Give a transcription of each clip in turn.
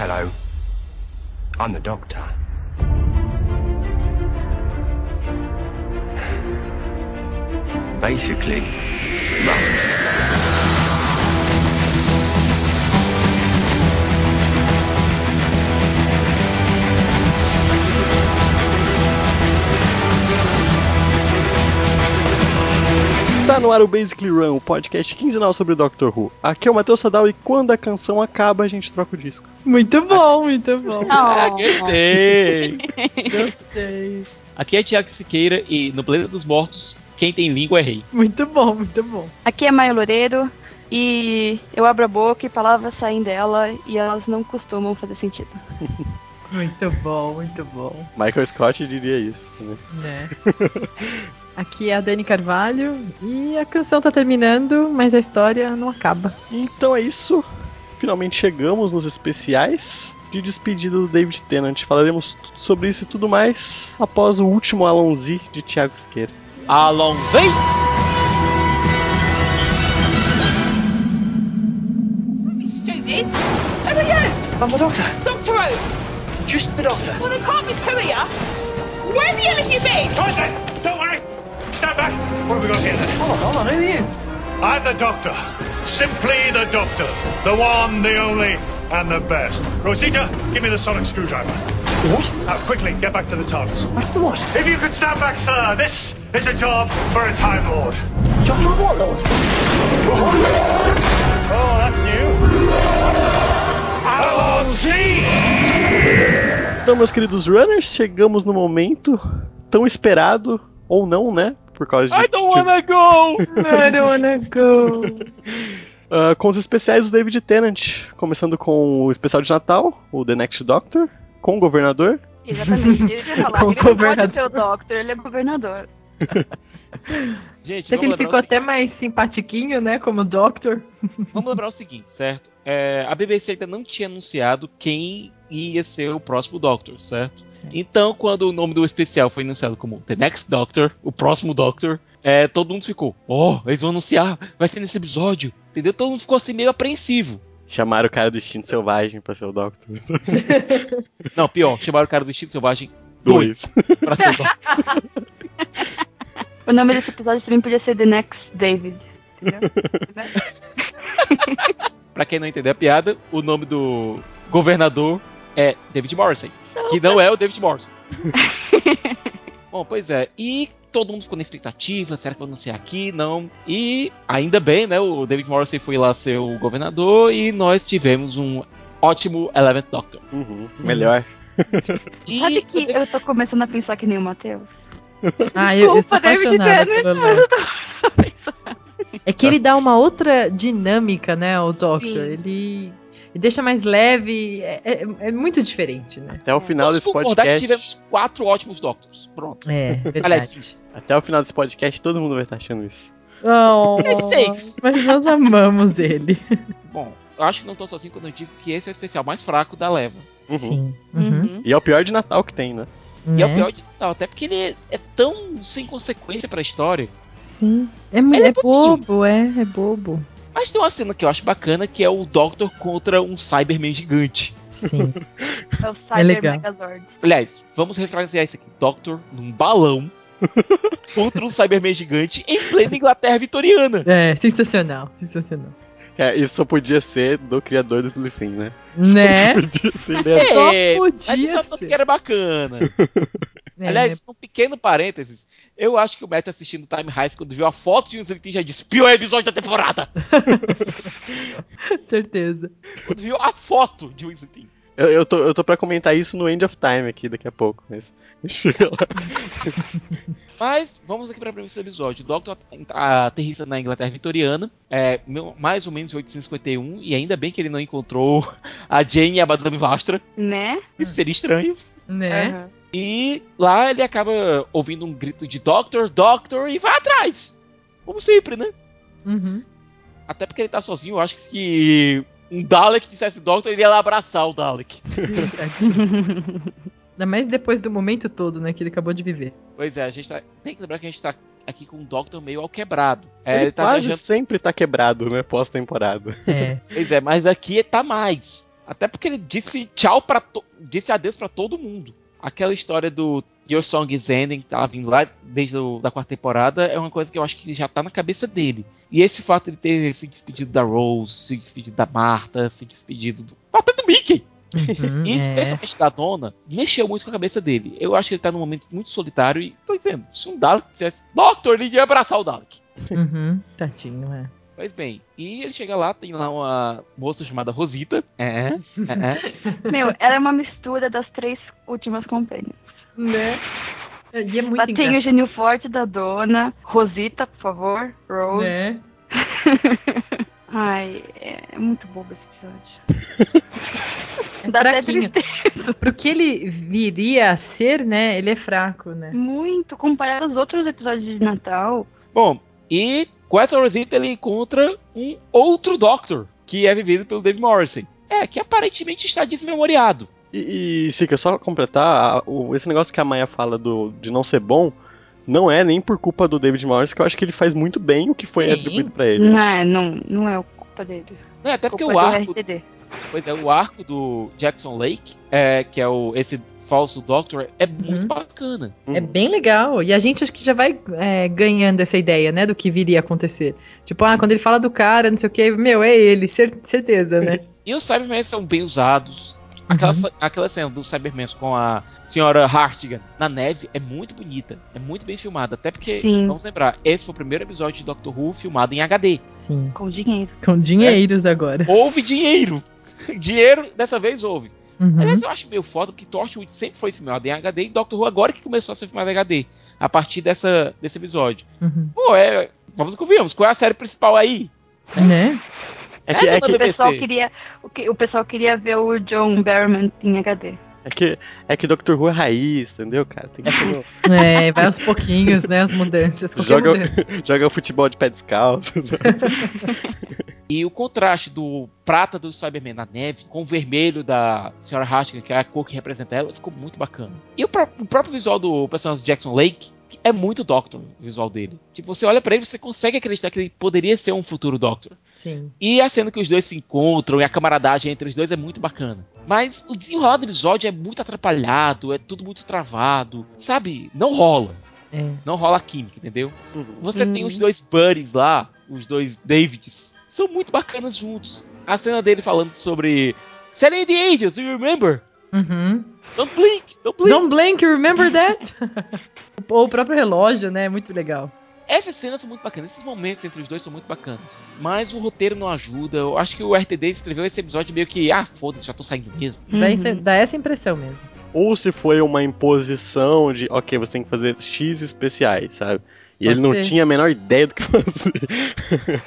Hello. I'm the doctor. Basically, Está no ar o Basically Run, o podcast quinzenal sobre o Doctor Who. Aqui é o Matheus Sadal e quando a canção acaba, a gente troca o disco. Muito bom, muito bom. Ah, gostei! Gostei. Aqui é Tiago Siqueira e no Planeta dos Mortos, quem tem língua é rei. Muito bom, muito bom. Aqui é Maia Loureiro e eu abro a boca e palavras saem dela e elas não costumam fazer sentido. Muito bom, muito bom. Michael Scott diria isso. Né? Né? Aqui é a Dani Carvalho e a canção tá terminando, mas a história não acaba. Então é isso. Finalmente chegamos nos especiais de despedida do David Tennant. Falaremos tudo sobre isso e tudo mais após o último Alonzi de Thiago Siqueira. Alonzei! Stupid! Who are you? I'm the doctor. Doctor Who? Just the doctor. Well, there can't be two of you. Where the hell have you been? Right then. Stand back. What have we got here then? Hold on, hold on, who are you? I'm the Doctor. Simply the Doctor. The one, the only, and the best. Rosita, give me the sonic screwdriver. What? Now, quickly, get back to the TARDIS. After what? If you could stand back, sir, this is a job for a Time Lord. John John what, Lord? Oh, that's new. Então, meus queridos runners, chegamos no momento tão esperado, ou não, né? Por causa de. I don't wanna go! I don't wanna go. Ah, com os especiais do David Tennant, começando com o especial de Natal, o The Next Doctor, com o governador. Exatamente. Ele ia falar, Com ele não governador. pode ser o Doctor, ele é governador. Gente, Sei que vamos ele lembrar, ficou o, até mais simpatiquinho, né? Como Doctor. vamos lembrar o seguinte, certo? É, a BBC ainda não tinha anunciado quem ia ser o próximo Doctor, certo? Então, quando o nome do especial foi anunciado como The Next Doctor, o próximo Doctor, é, todo mundo ficou, oh, eles vão anunciar, vai ser nesse episódio, entendeu? Todo mundo ficou assim meio apreensivo. Chamaram o cara do instinto selvagem pra ser o Doctor. Não, pior, chamaram o cara do Instinto Selvagem Dois. pra ser o Doctor. O nome desse episódio também podia ser The Next David. Entendeu? Pra quem não entendeu a piada, o nome do governador é David Morrissey, que não é o David Morrison. Bom, pois é, e todo mundo ficou na expectativa, será que vai anunciar aqui? Não. E ainda bem, né, o David Morrissey foi lá ser o governador e nós tivemos um ótimo Eleventh Doctor. Uhum, melhor. E Sabe que David- eu tô começando a pensar que nem o Matheus? Ah, eu, eu sou apaixonada pelo eu. É que ele dá uma outra dinâmica, né, o Doctor. Sim. Ele deixa mais leve, é, é- é muito diferente, né? Até o final Vamos desse podcast. que tivemos quatro ótimos Doctors. Pronto. É, verdade. Aliás, Até o final desse podcast, todo mundo vai estar achando isso. Oh, seis. mas nós amamos ele. Bom, eu acho que não tô sozinho quando eu digo que esse é o especial mais fraco da leva. Uhum. Sim. Uhum. Uhum. E é o pior de Natal que tem, né? E é o Né? pior de tal, até porque ele é, é tão sem consequência pra história. Sim. É, é é bobo, é, é bobo. Mas tem uma cena que eu acho bacana que é o Doctor contra um Cyberman gigante. Sim. É o É Cyber legal. Megazord. Aliás, vamos refrasear isso aqui. Doctor num balão contra um Cyberman gigante em plena Inglaterra vitoriana. É, sensacional, sensacional. É, isso só podia ser do criador do Slipin, né? Né? Podia ser Mas dele. Só É, podia Mas isso é ser. era bacana. É, Aliás, um pequeno parênteses. Eu acho que o Matt assistindo Time Heist, quando viu a foto de um Slipin, já disse: pior episódio da temporada! certeza. Quando viu a foto de um Slipin. Eu, eu, tô, eu tô pra comentar isso no End of Time aqui daqui a pouco. Mas... Mas vamos aqui para a premissa do episódio. O Doctor aterrissa na Inglaterra vitoriana, é, mais ou menos em 851, e ainda bem que ele não encontrou a Jane e a Madame Vastra. Né? Isso seria estranho. Né? Aham. E lá ele acaba ouvindo um grito de Doctor, Doctor, e vai atrás! Como sempre, né? Uhum. Até porque ele tá sozinho, eu acho que se um Dalek dissesse Doctor, ele ia lá abraçar o Dalek. Sim, tadinho. Ainda mais depois do momento todo, né, que ele acabou de viver. Pois é, a gente tá, tem que lembrar que a gente tá aqui com um Doctor meio ao quebrado. É, ele ele tá quase viajando sempre tá quebrado, né? Pós-temporada. É. Pois é, mas aqui tá mais. Até porque ele disse tchau para disse adeus pra todo mundo. Aquela história do Your Song is Ending, que tava vindo lá desde a da quarta temporada, é uma coisa que eu acho que já tá na cabeça dele. E esse fato de ter se despedido da Rose, se despedido da Marta, se despedido do. Até do Mickey! Uhum, E é. especialmente da dona, mexeu muito com a cabeça dele. Eu acho que ele tá num momento muito solitário e tô dizendo, se um Dalek dissesse, Doctor, ele ia abraçar o Dalek. Uhum, tadinho, é. Pois bem, e ele chega lá, tem lá uma moça chamada Rosita. É, é, é. Meu, ela é uma mistura das três últimas companhias. Né? E é muito Lá tem o gênio forte da dona. Rosita, por favor. Rose. Né? Ai, é muito bobo esse episódio. É Dá até fraquinho. tristeza. Pro que ele viria a ser, né? Ele é fraco, né? Muito. Comparado aos outros episódios de Natal. Bom, e com essa Rosita ele encontra um outro Doctor, que é vivido pelo Dave Morrison. É, que aparentemente está desmemoriado. E, e Sica, só completar, a- o- esse negócio que a Maia fala do, de não ser bom, não é nem por culpa do David Morris, que eu acho que ele faz muito bem o que foi Sim. atribuído pra ele. Não é, não, não é culpa dele. Não, até porque culpa o do arco, RTD. pois é, o arco do Jackson Lake, é, que é o, esse falso Doctor, é muito Uhum. bacana. É bem legal. E a gente acho que já vai é, ganhando essa ideia, né? Do que viria a acontecer. Tipo, ah, quando ele fala do cara, não sei o que, meu, é ele, cer- certeza, né? E os Cybermen são bem usados. Aquela, Uhum. aquela cena dos Cybermen com a senhora Hartigan na neve é muito bonita, é muito bem filmada. Até porque, Sim. vamos lembrar, esse foi o primeiro episódio de Doctor Who filmado em HD. Sim. Com dinheiro. Com dinheiros agora. Houve dinheiro! dinheiro dessa vez houve. Uhum. Aliás, eu acho meio foda porque Torchwood sempre foi filmado em HD e Doctor Who agora que começou a ser filmado em HD. A partir dessa, desse episódio. Uhum. Pô, é. Vamos que convenhamos, qual é a série principal aí? Né? É que, é, É, que, O pessoal, queria, o, que, o pessoal queria ver o John Barrowman em HD. é que é que Doctor Who é raiz, entendeu, cara? Tem que ser É, vai aos pouquinhos, né? As mudanças. Joga, mudança. joga futebol de pé descalço. E o contraste do prata do Cyberman na neve com o vermelho da Sra. Hartigan, que é a cor que representa ela, ficou muito bacana. E o, pró- o próprio visual do personagem Jackson Lake é muito Doctor, o visual dele. Tipo, você olha pra ele, você consegue acreditar que ele poderia ser um futuro Doctor. Sim. E a cena que os dois se encontram e a camaradagem entre os dois é muito bacana. Mas o desenrolar do episódio é muito atrapalhado, é tudo muito travado. Sabe? Não rola. É. Não rola a química, entendeu? Você tem Uhum. os dois buddies lá, os dois Davids. São muito bacanas juntos. A cena dele falando sobre. Selling the Angels, you remember? Uhum. Don't blink, don't blink. Don't blink, remember that? Ou o próprio relógio, né? Muito legal. Essas cenas são muito bacanas, esses momentos entre os dois são muito bacanas. Mas o roteiro não ajuda. Eu acho que o RTD escreveu esse episódio meio que, ah, foda-se, já tô saindo mesmo. Dá, Uhum. essa, dá essa impressão mesmo. Ou se foi uma imposição de, ok, você tem que fazer X especiais, sabe? E Pode ele não ser. tinha a menor ideia do que fazer.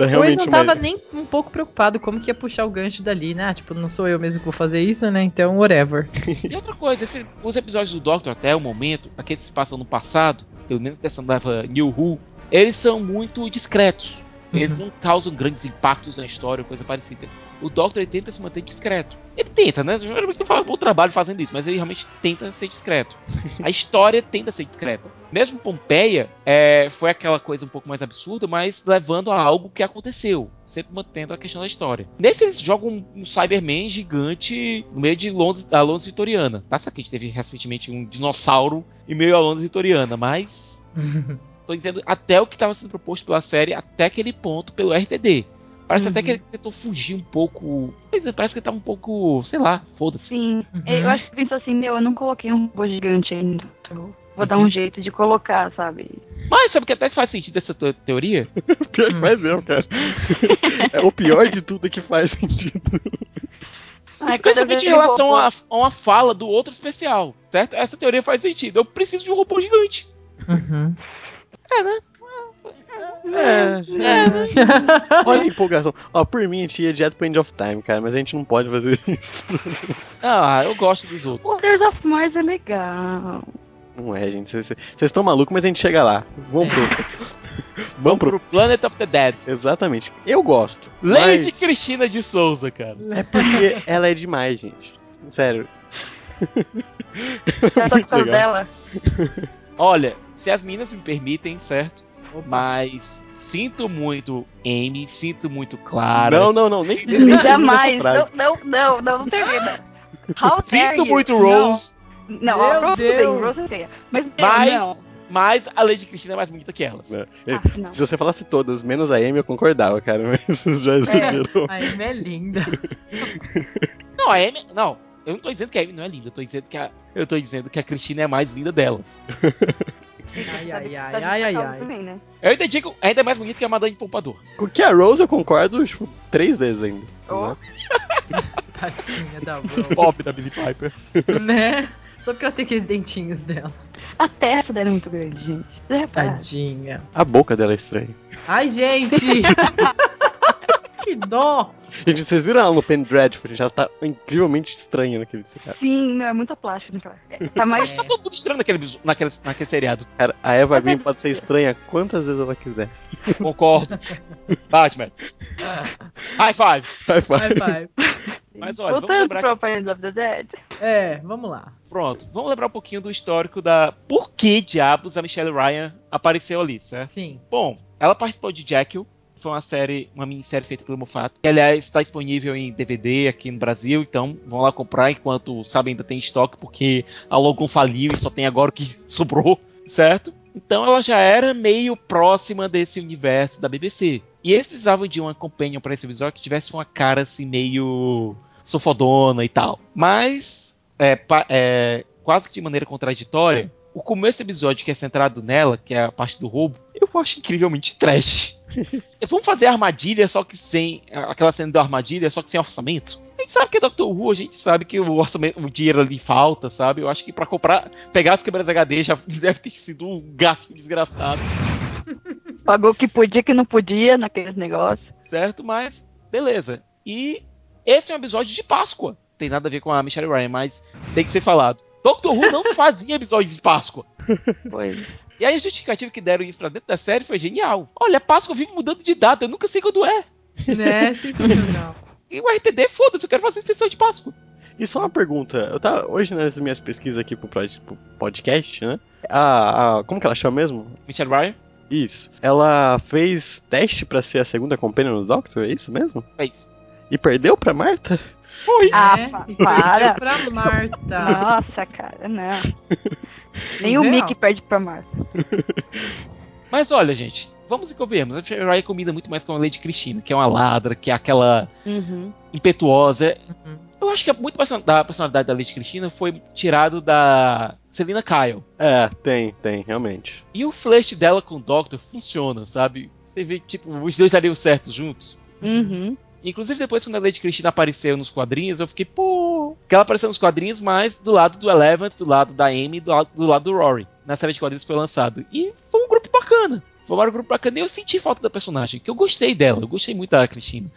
Dá Ou ele realmente não uma- tava nem um pouco preocupado como que ia puxar o gancho dali, né? Tipo, não sou eu mesmo que vou fazer isso, né? Então, whatever. E outra coisa, esse- os episódios do Doctor até o momento, aqueles que se passam no passado, pelo menos dessa nova New Who, eles são muito discretos. Eles Uhum. não causam grandes impactos na história ou coisa parecida. O Doctor tenta se manter discreto. Ele tenta, né? Geralmente faz um bom trabalho fazendo isso, mas ele realmente tenta ser discreto. A história tenta ser discreta. Mesmo Pompeia é, foi aquela coisa um pouco mais absurda, mas levando a algo que aconteceu, sempre mantendo a questão da história. Nesse eles jogam um, um Cyberman gigante no meio de Londres, da Londres vitoriana. Tá que a gente teve recentemente um dinossauro em meio a Londres vitoriana, mas tô dizendo até o que estava sendo proposto pela série até aquele ponto pelo RTD. Parece até Uhum. que ele tentou fugir um pouco. Parece que ele tá um pouco, sei lá, foda-se. Sim. Uhum. Eu acho que pensou assim, meu, eu não coloquei um robô gigante ainda. Então, Vou dar um jeito de colocar, sabe? Mas sabe que até faz sentido essa tua teoria? Pior que faz mesmo, cara. é, o pior de tudo é que faz sentido. Ai, Especialmente em relação a, a uma fala do outro especial, certo? Essa teoria faz sentido. Eu preciso de um robô gigante. Uhum. É, olha a empolgação. Ó, por mim a gente ia direto pro End of Time, cara, mas a gente não pode fazer isso. Ah, eu gosto dos outros. Waters of Mars é legal. Não é, gente. Vocês estão malucos, mas a gente chega lá. Vamos pro. Vamos pro. Pro Planet of the Dead. Exatamente. Eu gosto. Lady mas Cristina de Souza, cara. É porque ela é demais, gente. Sério. Muito coisas legal. dela. Olha, se as meninas me permitem, certo? Opa. Mas sinto muito Amy, sinto muito Clara. Não, não, não, nem, nem Jamais. frase. Não, não, não, não, não termina. How Sinto you? muito Não. Rose, Não, Meu a Rose Deus. tem, Rose tem. Mas, não. mas, mas a Lady Cristina é mais bonita que elas. É. Ah, não. Se você falasse todas, menos a Amy, eu concordava, cara, mas você já exagerou. A Amy é linda. Não, a Amy. Não, eu não tô dizendo que a Amy não é linda, eu tô dizendo que a, eu tô dizendo que a Cristina é a mais linda delas. Ai, ai, Tá ai, ai, ai, ai. Também, né? Eu ainda digo, ainda é mais bonita que a Madame Pompadour. Com que a Rose eu concordo, tipo, três vezes ainda. Oh. Tadinha da Rose. Pobre da Billy Piper. né? Só porque ela tem aqueles dentinhos dela. A testa dela é muito grande, gente. Tadinha. A boca dela é estranha. Ai, gente! que dó! Gente, vocês viram ela no Penny Dreadful? Gente, ela tá incrivelmente estranha naquele cara. Sim, é muita plástica Tá mais. Tá todo mundo estranho naquele, naquele, naquele seriado. Cara, a Eva Green pode ser estranha quantas vezes ela quiser. Concordo. Batman. High five. Vai, vai. Vai, vai. Mas olha, vamos Voltando lembrar pro que... Of the Dead. É, vamos lá. Pronto, vamos lembrar um pouquinho do histórico da... Por que diabos a Michelle Ryan apareceu ali, certo? Sim. Bom, ela participou de Jekyll, foi uma série, uma minissérie feita pelo Moffat, que aliás está disponível em DVD aqui no Brasil, então vão lá comprar enquanto sabe ainda tem estoque, porque a faliu e só tem agora o que sobrou, certo? Então ela já era meio próxima desse universo da BBC. E eles precisavam de uma companion para esse episódio que tivesse uma cara assim meio sofodona e tal. Mas é, é, quase que de maneira contraditória, o começo do episódio que é centrado nela, que é a parte do roubo, eu acho incrivelmente trash. Vamos fazer armadilha, só que sem. aquela cena da armadilha, só que sem orçamento. A gente sabe que é Doctor Who, a gente sabe que o orçamento, o dinheiro ali falta, sabe? Eu acho que pra comprar, pegar as câmeras HD já deve ter sido um gasto desgraçado, Pagou o que podia, que não podia naqueles negócios. certo? Mas, beleza. E esse é um episódio de Páscoa. Tem nada a ver com a Michelle Ryan, mas tem que ser falado. Doctor Who não fazia episódios de Páscoa. Pois. E aí a justificativa que deram isso pra dentro da série foi genial. Olha, Páscoa vive mudando de data, eu nunca sei quando é. Né? Sensacional. E o RTD, foda-se, eu quero fazer especial de Páscoa. E só uma pergunta. Eu tava hoje nas minhas pesquisas aqui pro, podcast, né? A, a- Como que ela chama mesmo? Michelle Ryan Isso. Ela fez teste pra ser a segunda companion do Doctor, é isso mesmo? fez. E perdeu pra Marta? Ah, É, pa- e para. perdeu pra Marta. Nossa, cara, não. Nem o. Mickey perde pra Marta. Mas olha, gente, vamos e convenhamos. A Ryan combina muito mais com a Lady Cristina, que é uma ladra, que é aquela Uhum. impetuosa. Uhum. Eu acho que muito person- da personalidade da Lady Cristina foi tirado da Selina Kyle. É, tem, tem, realmente. E o flash dela com o Doctor funciona, sabe? Você vê, tipo, os dois dariam certo juntos. Uhum. Inclusive, depois, quando a Lady Cristina apareceu nos quadrinhos, eu fiquei, pô. Que ela apareceu nos quadrinhos, mas do lado do Eleven, do lado da Amy, do do lado do Rory. Na série de quadrinhos que foi lançado. E foi um grupo bacana. Foi um grupo bacana. E eu senti falta da personagem, que eu gostei dela. Eu gostei muito da Cristina.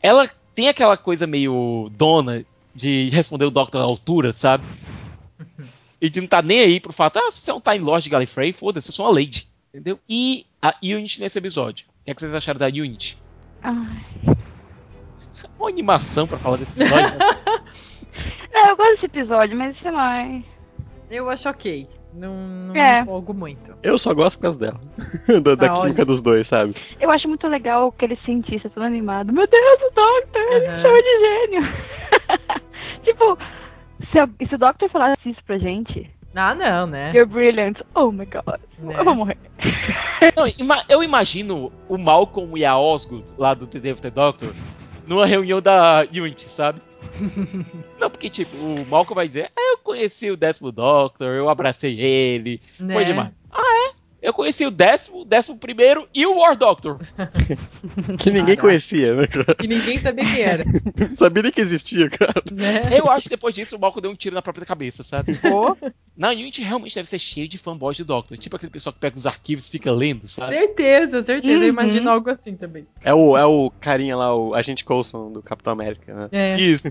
Ela tem aquela coisa meio dona de responder o Doctor à altura, sabe? E de não tá nem aí pro fato, ah, você é um Time Lord de Gallifrey, foda-se, eu sou uma Lady. Entendeu? E a Unity nesse episódio. O que, é que vocês acharam da Unity? Ai. Uma animação pra falar desse episódio. né? É, eu gosto desse episódio, mas sei lá. é- Eu acho ok. Não, não É. empolgo muito. Eu só gosto por causa dela. da da Ah, química olha. dos dois, sabe? Eu acho muito legal aquele cientista todo animado. Meu Deus, o Doctor, ele Aham. me chama de gênio. tipo, se, a- se o Doctor falasse isso pra gente, Ah, não, né? you're brilliant. Oh my god, Né? eu vou morrer. Não, ima- eu imagino o Malcolm e a Osgood, lá do The Day of the Doctor, numa reunião da Unity, sabe? Não, porque, tipo, o Malcolm vai dizer, ah, eu conheci o décimo Doctor, eu abracei ele, né? foi demais. Ah, é? Eu conheci o décimo, o décimo primeiro e o War Doctor. Que ninguém Caraca. conhecia, né, cara? E ninguém sabia quem era. Não sabia nem que existia, cara. Né? Eu acho que depois disso o Malcolm deu um tiro na própria cabeça, sabe? Pô, Na Unity realmente deve ser cheio de fanboys do Doctor. Tipo aquele pessoal que pega os arquivos e fica lendo, sabe? Certeza, certeza. Eu Uhum. imagino algo assim também. É o, é o carinha lá, o agente Coulson do Capitão América, né? É, Isso.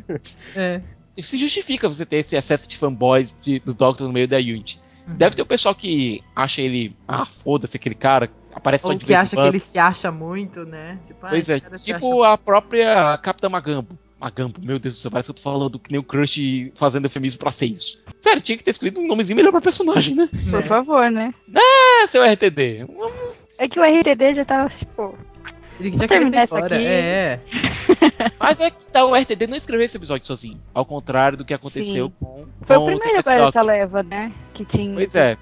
é. Se justifica você ter esse excesso de fanboys de- do Doctor no meio da Unity. Deve ter o pessoal que acha ele, ah, foda-se aquele cara, aparece só Ou de que vez em acha que ele se acha muito, né? Tipo, ah, Pois esse é, tipo acha- a própria Capitã Magambo. Magambo, meu Deus do céu, parece que eu tô falando que nem o Crush fazendo eufemismo pra ser isso. Sério, tinha que ter escolhido um nomezinho melhor pra personagem, né? por né? favor, né? É, seu RTD. É que o RTD já tava, tipo. Ele já terminar sair fora. aqui. É. Mas é que tá, o RTD não escreveu esse episódio sozinho. Ao contrário do que aconteceu Sim. com, Foi com o primeiro agora Doctor. leva, né? Que tinha. Pois é.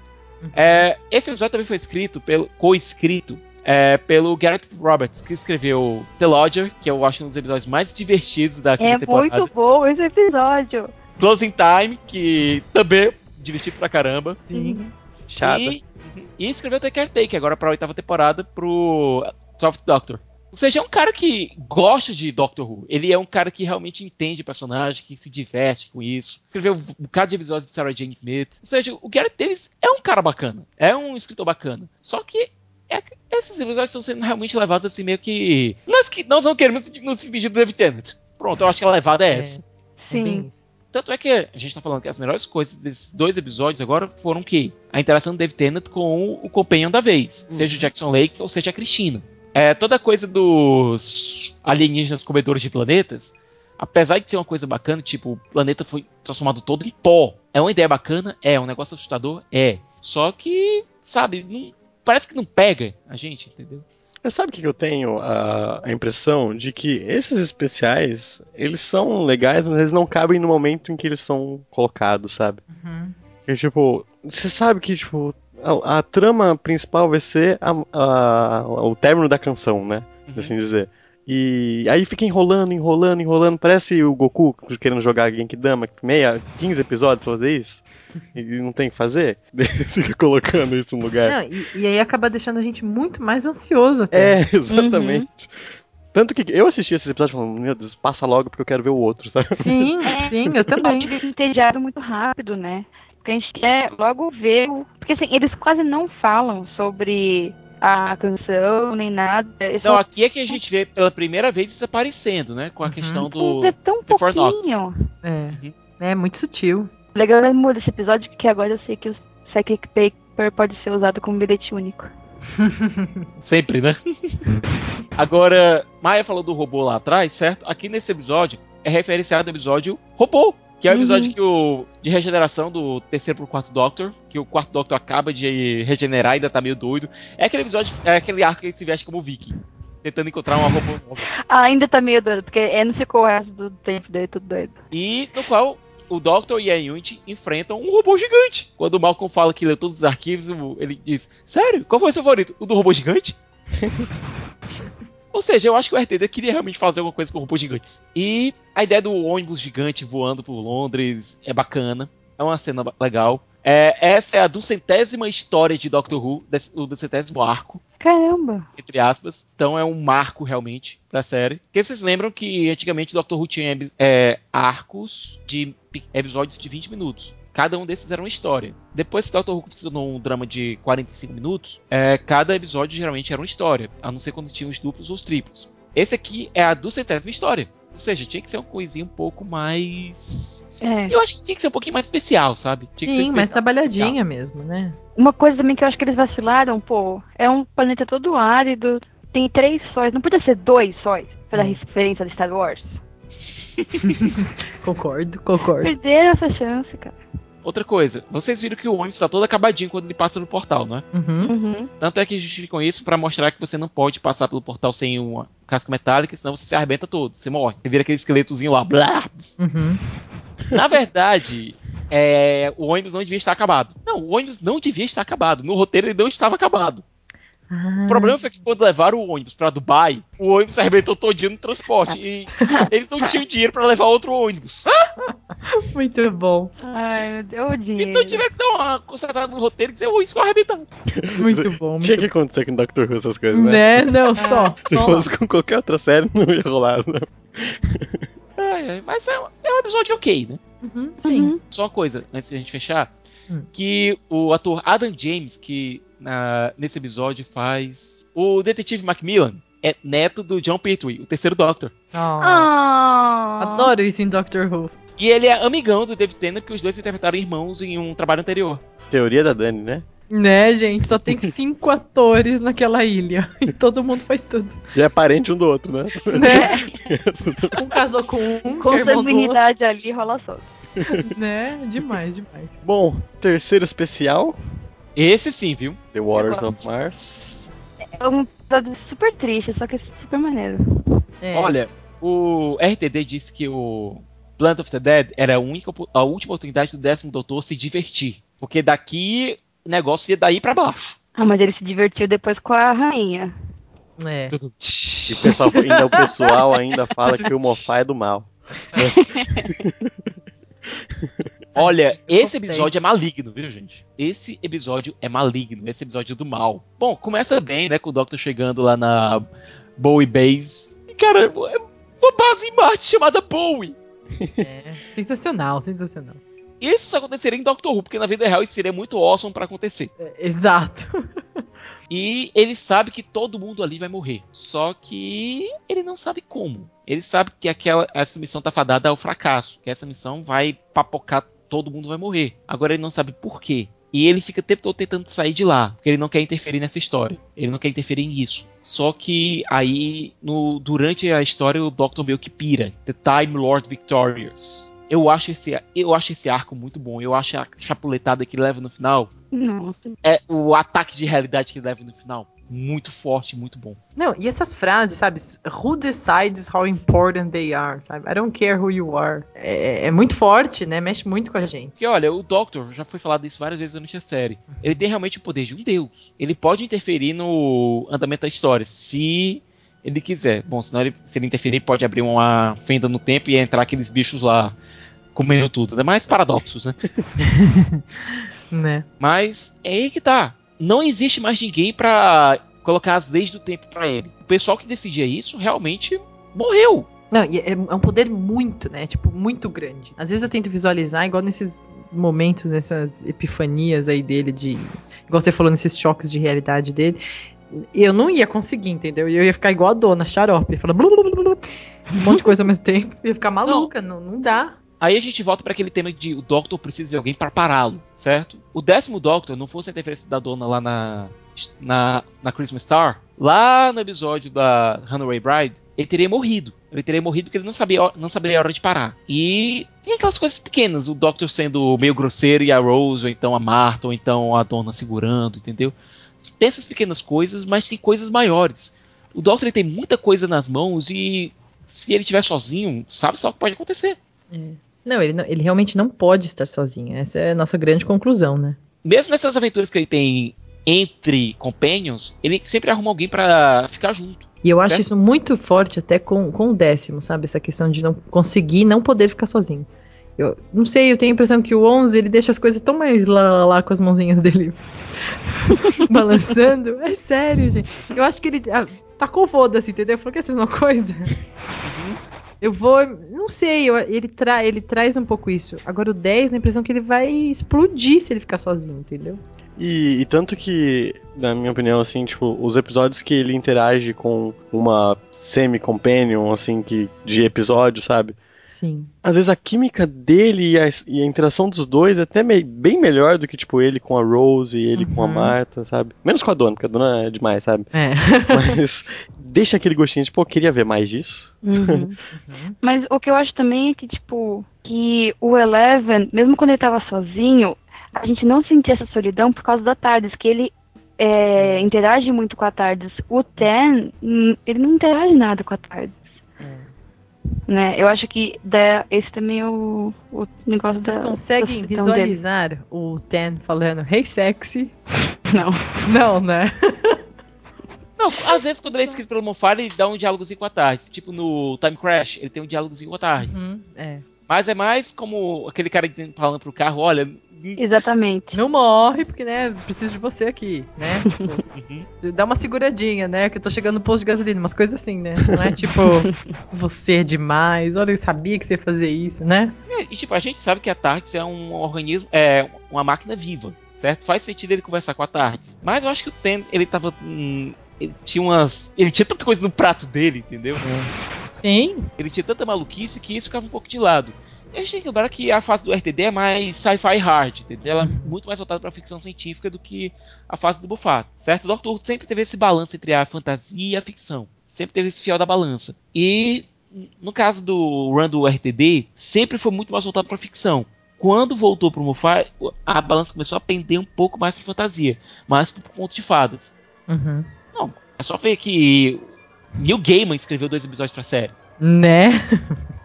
É, Esse episódio também foi escrito, pelo, co-escrito é, pelo Garrett Roberts, que escreveu The Lodger, que eu acho um dos episódios mais divertidos da quinta É temporada. muito bom esse episódio. Closing Time, que também é divertido pra caramba. Sim. Chata. E, e escreveu The Caretaker, agora pra oitava temporada, pro Soft Doctor. Ou seja, é um cara que gosta de Doctor Who. Ele é um cara que realmente entende o personagem, que se diverte com isso. Escreveu um bocado de episódios de Sarah Jane Smith. Ou seja, o Gareth Davis é um cara bacana. É um escritor bacana. Só que é- esses episódios estão sendo realmente levados assim meio que... Nós, que, nós não queremos nos despedir do David Tennant. Pronto, eu acho que a levada é essa. É Sim. Tanto é que a gente tá falando que as melhores coisas desses dois episódios agora foram que a interação do David Tennant com o companion da vez, seja o Jackson Lake ou seja a Cristina. É, toda a coisa dos alienígenas comedores de planetas, apesar de ser uma coisa bacana, tipo, o planeta foi transformado todo em pó. É uma ideia bacana? É. Um negócio assustador? É. Só que, sabe, não- parece que não pega a gente, entendeu? Mas sabe o que que eu tenho a, a impressão de que esses especiais, eles são legais, mas eles não cabem no momento em que eles são colocados, sabe? Uhum. E, tipo, você sabe que, tipo, a, a trama principal vai ser a- a- o término da canção, né? Por assim dizer. E aí fica enrolando, enrolando, enrolando. Parece o Goku querendo jogar Genkidama, meia, 15 episódios pra fazer isso. E não tem que fazer. Fica colocando isso no lugar. Não, e, e aí acaba deixando a gente muito mais ansioso até. É, exatamente. Tanto que eu assisti esses episódios falando, meu Deus, passa logo porque eu quero ver o outro, sabe? Sim, É. sim, eu também. Pode vir entediado muito rápido, né? Porque a gente quer logo ver. o- Porque assim, eles quase não falam sobre a canção, nem nada. Eles Então só- aqui é que a gente vê pela primeira vez isso aparecendo, né? Com a Uhum. questão do é tão pouquinho. É. É muito sutil. O legal é mudar esse episódio, porque agora eu sei que o Psychic Paper pode ser usado como bilhete único. Sempre, né? Agora, Maia falou do robô lá atrás, certo? Aqui nesse episódio é referenciado ao episódio Robô, que é o Uhum. episódio que o, de regeneração do terceiro pro quarto Doctor, que o quarto Doctor acaba de regenerar e ainda tá meio doido. É aquele episódio, é aquele arco que ele se veste como Viking, tentando encontrar uma robô nova. Ah, ainda tá meio doido, porque é, não ficou o resto do tempo dele tudo doido. E no qual o Doctor e a Unity enfrentam um robô gigante. Quando o Malcolm fala que leu todos os arquivos, ele diz: Sério? Qual foi o seu favorito? O do robô gigante? Ou seja, eu acho que o RTD queria realmente fazer alguma coisa com robôs gigantes. E a ideia do ônibus gigante voando por Londres é bacana. É uma cena legal. É, essa é a duzentésima história de Doctor Who, o duzentésimo arco Caramba! entre aspas. Então é um marco realmente pra série. Porque vocês lembram que antigamente Doctor Who tinha é, arcos de pi- episódios de 20 minutos. Cada um desses era uma história. Depois que Doctor Who se tornou um drama de 45 minutos, é, cada episódio geralmente era uma história. A não ser quando tinha os duplos ou os triplos. Esse aqui é a duzentésima história. Ou seja, tinha que ser uma coisinha um pouco mais. É. Eu acho que tinha que ser um pouquinho mais especial, sabe? Tinha que ser Sim, mais especial. trabalhadinha mesmo, né? Uma coisa também que eu acho que eles vacilaram, pô, é um planeta todo árido, tem três sóis, não podia ser dois sóis, pra dar Hum. referência de Star Wars. Concordo, concordo. Perderam essa chance, cara. Outra coisa, vocês viram que o ônibus tá todo acabadinho quando ele passa no portal, né? Uhum. Uhum. Tanto é que justificam isso pra mostrar que você não pode passar pelo portal sem uma casca metálica, senão você se arrebenta todo, você morre. Você vira aquele esqueletozinho lá, blá. Uhum. Na verdade, é, o ônibus não devia estar acabado. Não, o ônibus não devia estar acabado. No roteiro ele não estava acabado. Ah, O problema foi que quando levaram o ônibus pra Dubai, o ônibus se arrebentou todinho no transporte. E eles não tinham dinheiro pra levar outro ônibus. Muito bom. Ai, meu Deus, o dinheiro. Então tiveram que dar uma consertada no roteiro e dizer, o ônibus foi arrebentado. Muito bom. Muito Tinha que acontecer com Doctor Who essas coisas, né? Né? Não, só. Se fosse com qualquer outra série, não ia rolar, né? É, é, mas é, um- é um episódio ok, né? Uhum, sim. Uhum. Só uma coisa, antes de a gente fechar, Hum. que o ator Adam James, que na- nesse episódio faz o detetive Macmillan, é neto do John Pertwee, o terceiro Doctor. Oh, Ah. Adoro isso em Doctor Who. E ele é amigão do David Tennant, porque os dois interpretaram irmãos em um trabalho anterior. Teoria da Dani, né? Né, gente? Só tem cinco atores naquela ilha. E todo mundo faz tudo. E é parente um do outro, né? Né? Um casou com um, que é Com sanguinidade ali rola solto. Né? Demais, demais. Bom, terceiro especial, Esse sim, viu? The Waters of Mars. É um episódio super triste, só que é super maneiro. É. Olha, o RTD disse que o Plant of the Dead era a, única, a última oportunidade do décimo doutor se divertir. Porque daqui o negócio ia daí pra baixo. Ah, mas ele se divertiu depois com a rainha. É. Tudo- E o pessoal, ainda, o pessoal ainda fala que o Mofá é do mal. Olha, esse episódio é maligno, viu, gente? Esse episódio é maligno, esse episódio é do mal. Bom, começa bem, né, com o Doctor chegando lá na Bowie Base. E, cara, é uma base em Marte chamada Bowie. É. Sensacional, sensacional. Isso só aconteceria em Doctor Who, porque na vida real isso seria muito awesome pra acontecer. É, exato. E ele sabe que todo mundo ali vai morrer. Só que ele não sabe como. Ele sabe que aquela, essa missão tá fadada ao fracasso. Que essa missão vai papocar, todo mundo vai morrer. Agora ele não sabe por quê. E ele fica o tempo todo tentando sair de lá. Porque ele não quer interferir nessa história. Ele não quer interferir nisso. Só que aí, no, durante a história, o Doctor meio que pira. The Time Lord Victorious. Eu acho, esse, eu acho esse arco muito bom. Eu acho a chapuletada que ele leva no final Nossa. é o ataque de realidade que ele leva no final. Muito forte, muito bom. Não, e essas frases, sabe? Who decides how important they are, sabe? I don't care who you are. É, é muito forte, né? Mexe muito com a gente. Porque olha, o Doctor, já foi falado isso várias vezes durante a série. Ele tem realmente o poder de um deus. Ele pode interferir no andamento da história, se ele quiser. Bom, senão ele, se ele interferir, pode abrir uma fenda no tempo e entrar aqueles bichos lá comendo tudo. É mais paradoxos, né? Né? Mas é aí que tá. Não existe mais ninguém pra colocar as leis do tempo pra ele. O pessoal que decidia isso realmente morreu. Não, é, é um poder muito, né? Tipo, muito grande. Às vezes eu tento visualizar, igual nesses momentos, nessas epifanias aí dele, de. Igual você falou, nesses choques de realidade dele. Eu não ia conseguir, entendeu? Eu ia ficar igual a dona, xarope, blu, blu, um monte de coisa ao mesmo tempo. Ia ficar maluca, não, não dá. Aí a gente volta para aquele tema de o Doctor precisa de alguém para pará-lo, certo? O décimo Doctor não fosse a interferência da dona lá na, na, na Christmas Star, lá no episódio da Runaway Bride, ele teria morrido. Ele teria morrido porque ele não sabia, não saberia a hora de parar. E tem aquelas coisas pequenas, o Doctor sendo meio grosseiro e a Rose, ou então a Martha, ou então a dona segurando, entendeu? Tem essas pequenas coisas, mas tem coisas maiores. O Doctor tem muita coisa nas mãos e se ele estiver sozinho, sabe só o que pode acontecer. Não ele, não, ele realmente não pode estar sozinho. Essa é a nossa grande conclusão, né? mesmo nessas aventuras que ele tem entre companions, ele sempre arruma alguém pra ficar junto. E eu acho Certo. isso muito forte até com, com o décimo, sabe? Essa questão de não conseguir não poder ficar sozinho. Eu não sei, eu tenho a impressão que o 11 ele deixa as coisas tão mais lá, lá, lá com as mãozinhas dele balançando. É sério, gente. Eu acho que ele ah, tacou foda-se, entendeu? Falou que essa é uma coisa. Eu vou. Não sei, eu- ele, tra, ele traz um pouco isso. Agora o 10, a impressão que ele vai explodir se ele ficar sozinho, entendeu? E, e tanto que, na minha opinião, assim, tipo, os episódios que ele interage com uma semi-companion, assim, que, de episódio, sabe? Sim. Às vezes a química dele e a, e a interação dos dois é até mei- bem melhor do que, tipo, ele com a Rose e ele com a Uhum. Marta, sabe? Menos com a dona, porque a dona é demais, sabe? É. Mas deixa aquele gostinho de, pô, queria ver mais disso. Uhum. Mas o que eu acho também é que, tipo, que o Eleven, mesmo quando ele tava sozinho, a gente não sentia essa solidão por causa da Tardes, que ele é, interage muito com a Tardes. O Ten, hum, ele não interage nada com a Tardes. Né? Eu acho que da, esse também é o, o negócio Vocês da. conseguem da solidão dele. visualizar o Ten falando Hey sexy? Não. Não, né? Não, às vezes quando ele é escrito pelo Moffat, ele dá um diálogozinho com a tarde. Tipo no Time Crash, ele tem um diálogozinho com a tarde. Uhum, é. Mas é mais como aquele cara falando pro carro, olha... Exatamente. Não morre, porque, né, preciso de você aqui, né? Tipo, Uhum. dá uma seguradinha, né? Que eu tô chegando no posto de gasolina, umas coisas assim, né? Não é tipo, você é demais, olha, eu sabia que você ia fazer isso, né? E tipo, a gente sabe que a Tardes é um organismo, é uma máquina viva, certo? Faz sentido ele conversar com a Tardes. Mas eu acho que o Ten, ele tava... hum, ele tinha umas... Ele tinha tanta coisa no prato dele, entendeu? Sim. Ele tinha tanta maluquice que isso ficava um pouco de lado. E a gente tem que lembrar que a fase do RTD é mais sci-fi hard, entendeu? Ela é muito mais voltada pra ficção científica do que a fase do Bufato, certo? O Doctor Who sempre teve esse balanço entre a fantasia e a ficção. Sempre teve esse fiel da balança. E no caso do run do RTD, sempre foi muito mais voltado pra ficção. Quando voltou pro Moffat, a balança começou a pender um pouco mais pra fantasia, mais pro conto de fadas. Uhum. É só ver que Neil Gaiman escreveu dois episódios pra série. Né?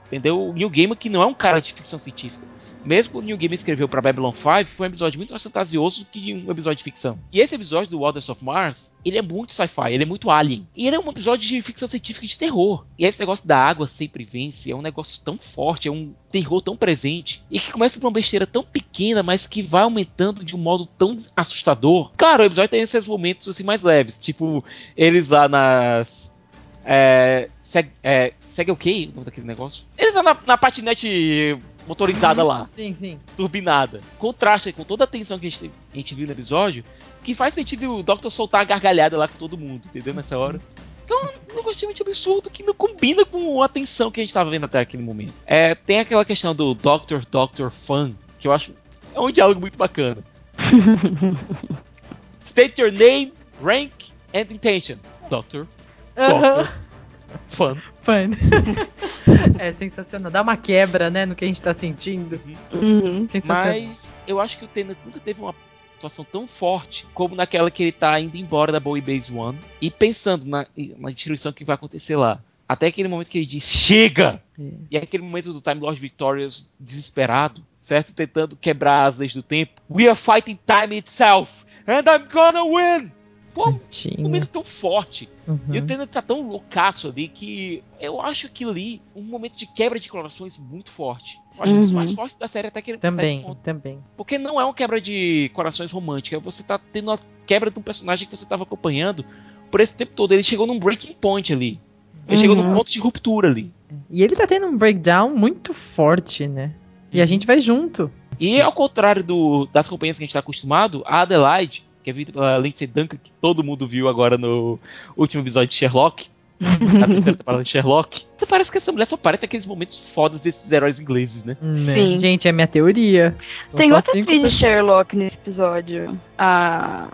Entendeu? O Neil Gaiman que não é um cara de ficção científica. Mesmo o Neil Gaiman escreveu para Babylon 5, foi um episódio muito mais fantasioso que um episódio de ficção. E esse episódio do Waters of Mars, ele é muito sci-fi, ele é muito alien. E ele é um episódio de ficção científica de terror. E esse negócio da água sempre vence é um negócio tão forte, é um terror tão presente. E que começa por uma besteira tão pequena, mas que vai aumentando de um modo tão assustador. Claro, o episódio tem esses momentos assim mais leves, tipo, eles lá nas. É, segue, é, segue o quê? O nome daquele negócio? Eles lá na, na patinete motorizada lá. Sim, sim. Turbinada. Contrasta com toda a tensão que a gente, a gente viu no episódio, que faz sentido o Doctor soltar a gargalhada lá com todo mundo, entendeu? Nessa hora. Então, um negócio muito absurdo que não combina com a tensão que a gente tava vendo até aquele momento. É, tem aquela questão do Doctor, Doctor, Fan, que eu acho é um diálogo muito bacana. State your name, rank and intentions. Doctor, Doctor, Fan. Fun. é sensacional. Dá uma quebra, né, no que a gente tá sentindo. Uhum. Sensacional. Mas eu acho que o Tennant nunca teve uma atuação tão forte como naquela que ele tá indo embora da Bowie Base One e pensando na, na destruição que vai acontecer lá. Até aquele momento que ele diz, chega! É. E é aquele momento do Time Lord Victorious desesperado, certo? Tentando quebrar as leis do tempo. We are fighting time itself! And I'm gonna win! Pô, um momento tão forte. Uhum. E o Tennant tá tão loucaço ali que eu acho aquilo ali um momento de quebra de corações muito forte. Eu acho que um dos Uhum. mais fortes da série até que esse Também, ponto. também. Porque não é uma quebra de corações romântica, você tá tendo uma quebra de um personagem que você tava acompanhando por esse tempo todo. Ele chegou num breaking point ali. Ele chegou num Uhum. ponto de ruptura ali. E ele tá tendo um breakdown muito forte, né? E a gente vai junto. E ao contrário do- das companhias que a gente tá acostumado, a Adelaide, que é vista pela Lindsay Duncan, que todo mundo viu agora no último episódio de Sherlock, na terceira temporada de Sherlock, parece que essa mulher só parece aqueles momentos fodas desses heróis ingleses, né? Né? Sim. Gente, é minha teoria. São Tem outra atriz de. Sherlock nesse episódio. A.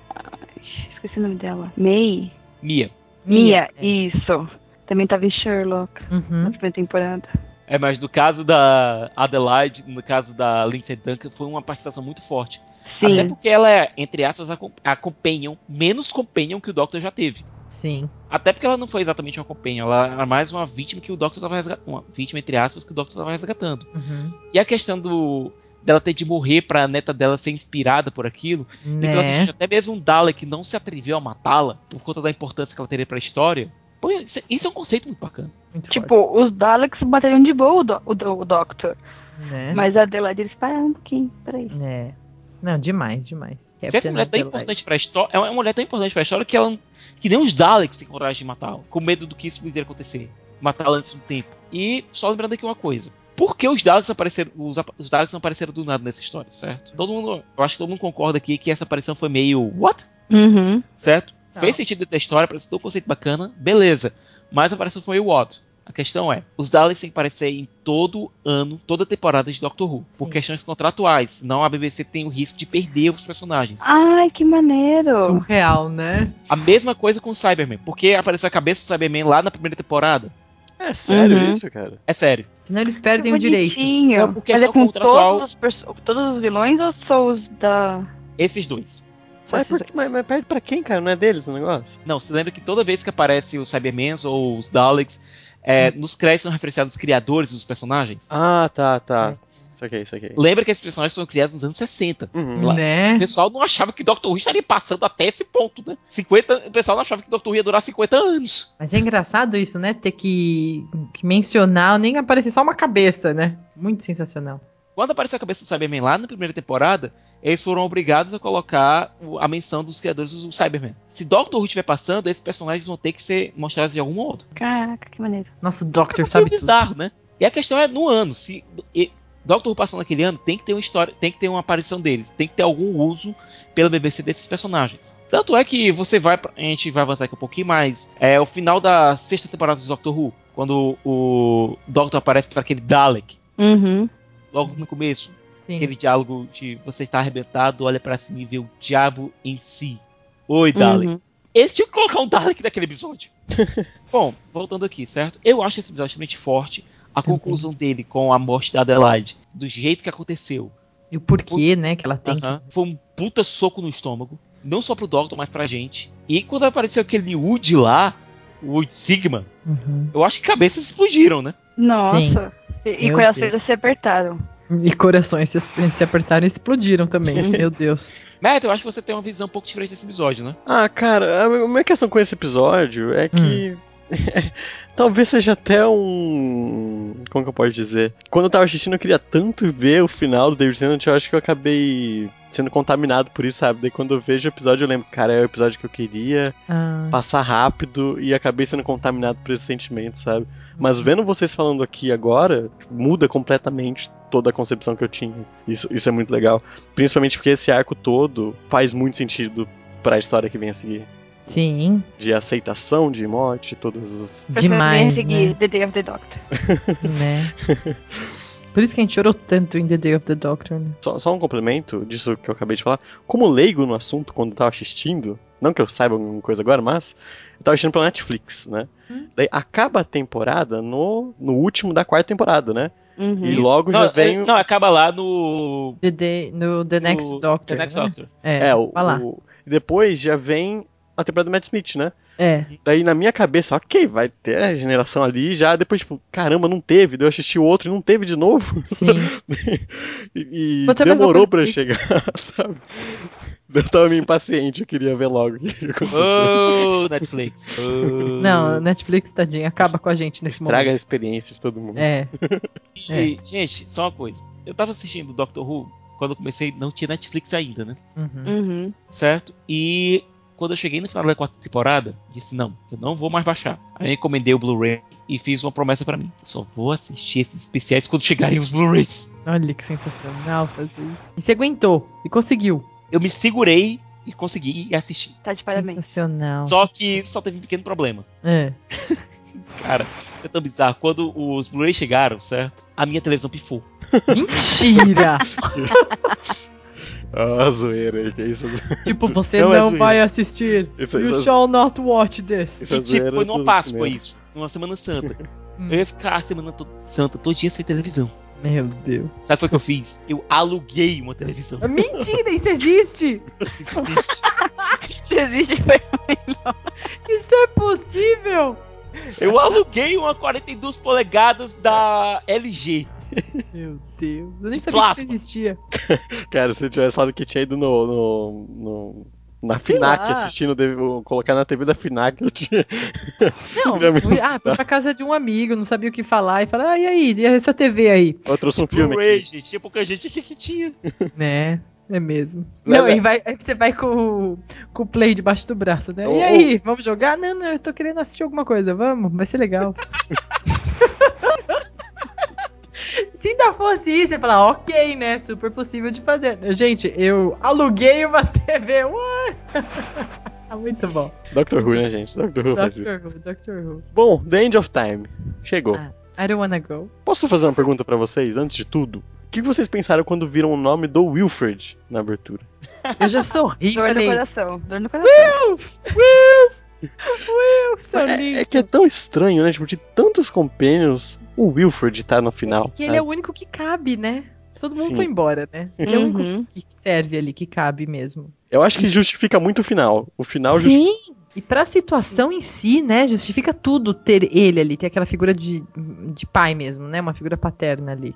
Esqueci o nome dela. May? Mia. Mia, É. isso. Também tava em Sherlock na Uhum. primeira temporada. É, mas no caso da Adelaide, no caso da Lindsay Duncan, foi uma participação muito forte. Até Sim. porque ela é, entre aspas, a, com- a companion, menos companion que o Doctor já teve. Sim. Até porque ela não foi exatamente uma companion, ela era mais uma vítima que o Doctor tava resgatando. Uma vítima, entre aspas, que o Doctor tava resgatando. Uhum. E a questão do dela ter de morrer pra neta dela ser inspirada por aquilo, e pela Né? de até mesmo um Dalek não se atreveu a matá-la por conta da importância que ela teria pra história. Pô, isso, isso é um conceito muito bacana. Muito Tipo, os Daleks bateriam de boa o, do, o, o Doctor. forte, né? Mas a Adelaide, eles pararam um pouquinho. Peraí. É. Não, demais, demais. Se essa Captain mulher é tão Adelaide. importante pra história, é uma mulher tão importante pra história que ela que nem os Daleks se coragem de matá-la, com medo do que isso poderia acontecer, matá-la antes do tempo. E só lembrando aqui uma coisa. Por que os Daleks apareceram, os, os Daleks não apareceram do nada nessa história, certo? Todo mundo, eu acho que todo mundo concorda aqui que essa aparição foi meio what? Uhum. Certo? Não. Fez sentido da história, parece ter um conceito bacana, beleza. Mas a aparição foi o what? A questão é, os Daleks têm que aparecer em todo ano, toda temporada de Doctor Who, por Sim. questões contratuais, senão a BBC tem o risco de perder os personagens. Ai, que maneiro. Surreal, né? A mesma coisa com o Cyberman. Porque apareceu a cabeça do Cyberman lá na primeira temporada. É sério Uhum. isso, cara? É sério. Senão eles perdem o direito. Não, porque é Mas é só com contratual. todos os, todos os vilões ou só os da. Esses dois. Mas, esses por que- mas, mas perde pra quem, cara? Não é deles o negócio? Não, você lembra que toda vez que aparece os Cybermans ou os Daleks, é, nos créditos são referenciados os criadores dos personagens? Ah, tá, tá. É. Saquei, saquei. Lembra que esses personagens foram criados nos anos 60. Uhum. Né? O pessoal não achava que Doctor Who estaria passando até esse ponto, né? 50, o pessoal não achava que Doctor Who ia durar 50 anos. Mas é engraçado isso, né? Ter que, que mencionar, nem aparecer só uma cabeça, né? Muito sensacional. Quando apareceu a cabeça do Cyberman lá na primeira temporada, eles foram obrigados a colocar o- a menção dos criadores do Cyberman. Se Doctor Who estiver passando, esses personagens vão ter que ser mostrados de algum modo. Caraca, que maneiro. Nosso Doctor É sabe meio tudo. bizarro, né? E a questão é no ano. Se e, Doctor Who passando naquele ano, tem que ter uma história, tem que ter uma aparição deles, tem que ter algum uso pela BBC desses personagens. Tanto é que você vai, a gente vai avançar aqui um pouquinho, mas é o final da sexta temporada do Doctor Who, quando o Doctor aparece para aquele Dalek, Uhum. Logo no começo, Sim. aquele diálogo de você está arrebentado, olha pra cima e vê o diabo em si. Oi, Dalek. Uhum. Eles tinham que colocar um Dalek naquele episódio. Bom, voltando aqui, certo? Eu acho esse episódio extremamente forte. A Também. conclusão dele com a morte da Adelaide, do jeito que aconteceu, E o porquê, né, que ela tem. aham, foi um puta soco no estômago. Não só pro Doctor, mas pra gente. E quando apareceu aquele Wood lá, o Wood Sigma, Uhum. eu acho que cabeças explodiram, né? Nossa. Sim. E, e corações Deus. se apertaram. E corações se, se apertaram e explodiram também. Meu Deus. Matt, eu acho que você tem uma visão um pouco diferente desse episódio, né? Ah, cara, a minha questão com esse episódio é que. Talvez seja até um. Como que eu posso dizer? Quando eu tava assistindo, eu queria tanto ver o final do David Tennant, eu acho que eu acabei sendo contaminado por isso, sabe? Daí quando eu vejo o episódio, eu lembro, cara, é o episódio que eu queria Ah, passar rápido e acabei sendo contaminado por esse sentimento, sabe? Mas vendo vocês falando aqui agora, muda completamente toda a concepção que eu tinha. Isso, isso é muito legal. Principalmente porque esse arco todo faz muito sentido pra história que vem a seguir. Sim, De aceitação de morte, todos os. demais, seguir né? The Day of the Doctor. né? Por isso que a gente chorou tanto em The Day of the Doctor, né? Só, só um complemento disso que eu acabei de falar. Como leigo no assunto, quando eu tava assistindo, não que eu saiba alguma coisa agora, mas eu tava assistindo pela Netflix, né? Daí acaba a temporada no, no último da quarta temporada, né? Uhum. E logo não, já vem. é- Não, acaba lá no. The Day, no The Next no Doctor. The Next né? Doctor. É, É, o, lá. o- Depois já vem a temporada do Matt Smith, né? É, Daí na minha cabeça, ok, vai ter a regeneração ali, já depois, tipo, caramba, não teve. Daí eu assisti o outro e não teve de novo. sim. e e a demorou pra eu que- chegar, sabe? Eu tava meio impaciente, eu queria ver logo o que ia acontecer. Oh, Netflix. Oh. Não, Netflix, tadinho, acaba com a gente nesse Estraga a momento. experiência de todo mundo. É, E, Gente, só uma coisa. Eu tava assistindo Doctor Who, quando eu comecei, não tinha Netflix ainda, né? uhum. Uhum. Certo? E quando eu cheguei no final da quarta temporada, disse: não, eu não vou mais baixar. Aí eu encomendei o Blu-ray e fiz uma promessa pra mim: só vou assistir esses especiais quando chegarem os Blu-rays. Olha que sensacional fazer isso. E você aguentou, e conseguiu. Eu me segurei e consegui assistir. Tá de parabéns. Sensacional. Só que só teve um pequeno problema. É. Cara, isso é tão bizarro. Quando os Blu-rays chegaram, certo? A minha televisão pifou. Mentira! Ah, zoeira aí, que isso. tipo, você Não não, é vai assistir. Isso- you isso- shall not watch this. Isso é E tipo, foi numa Páscoa cinema. isso. Numa Semana Santa. Hum. Eu ia ficar a Semana to- Santa todo dia sem televisão. Meu Deus. Sabe o que eu fiz? Eu aluguei uma televisão. Mentira, isso existe! Se existe, foi Isso é possível! Eu aluguei uma 42 polegadas da LG. Meu Deus. Eu nem De sabia que plasma. isso existia. Cara, se eu tivesse falado que tinha ido no. no, no- na Sei FINAC lá. assistindo, colocar na TV da FINAC, eu tinha. Não, fui, ah, fui pra casa de um amigo, não sabia o que falar, e falei, ah, e aí, e essa TV aí? Eu trouxe um filme Blu-ray, aqui. gente. Tinha pouca gente aqui que tinha. Né, é mesmo. Leva- Não, e vai, aí você vai com, o- com o play debaixo do braço, né? Ô, E aí, vamos jogar? Não, não, eu tô querendo assistir alguma coisa, vamos, vai ser legal. Se ainda fosse isso, você falar, ok, né? Super possível de fazer. Gente, eu aluguei uma TV. Ah, Muito bom. Doctor Who, né, gente? Doctor Who. Doctor Who, Doctor Who. Bom, The End of Time. Chegou. Ah. I don't wanna go. Posso fazer uma pergunta pra vocês, antes de tudo? O que vocês pensaram quando viram o nome do Wilfred na abertura? Eu já sorri Dor no falei, coração. Dor no coração. Wilf! Wilf! Wilf, seu É, lindo. é que é tão estranho, né? Tipo, de tantos companions, o Wilfred tá no final. Que ele é o único que cabe, né? Todo mundo Sim. foi embora, né? Ele é o único Uhum. que que serve ali, que cabe mesmo. Eu acho que justifica muito o final. O final justifica. Sim! E pra situação em si, né? Justifica tudo ter ele ali, ter aquela figura de, de pai mesmo, né? Uma figura paterna ali.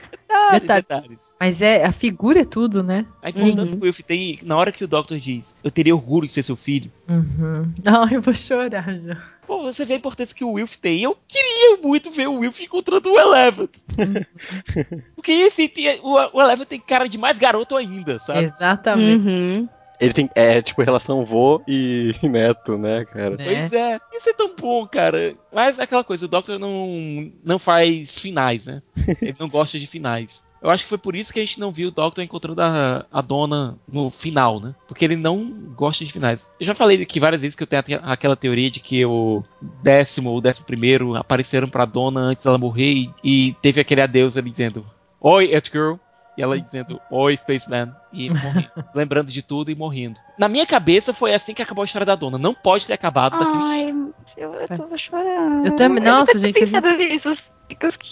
Detalhes. Detalhes. Mas é, a figura é tudo, né? A importância que o Will tem, na hora que o Doctor diz, eu teria orgulho de ser seu filho. Uhum. Ai, eu vou chorar já. Pô, você vê a importância que o Wilf tem. Eu queria muito ver o Wilf encontrando o Eleven. Porque esse tem- o, o Eleven tem cara de mais garoto ainda, sabe? Exatamente. Uhum. Ele tem. É tipo relação vô e neto, né, cara? Né? Pois é, isso é tão bom, cara. Mas é aquela coisa, o Doctor não, não faz finais, né? Ele não gosta de finais. Eu acho que foi por isso que a gente não viu o Doctor encontrando a, a dona no final, né? Porque ele não gosta de finais. Eu já falei aqui várias vezes que eu tenho aque- aquela teoria de que o décimo ou décimo primeiro apareceram pra dona antes dela morrer e, e teve aquele adeus ali dizendo Oi, Earthgirl. E ela dizendo Oi, Spaceman. E morrendo. lembrando de tudo e morrendo. Na minha cabeça foi assim que acabou a história da dona. Não pode ter acabado daquele jeito. Ai, eu, eu tô chorando. Eu também- nossa, gente, vocês- Pensando nisso,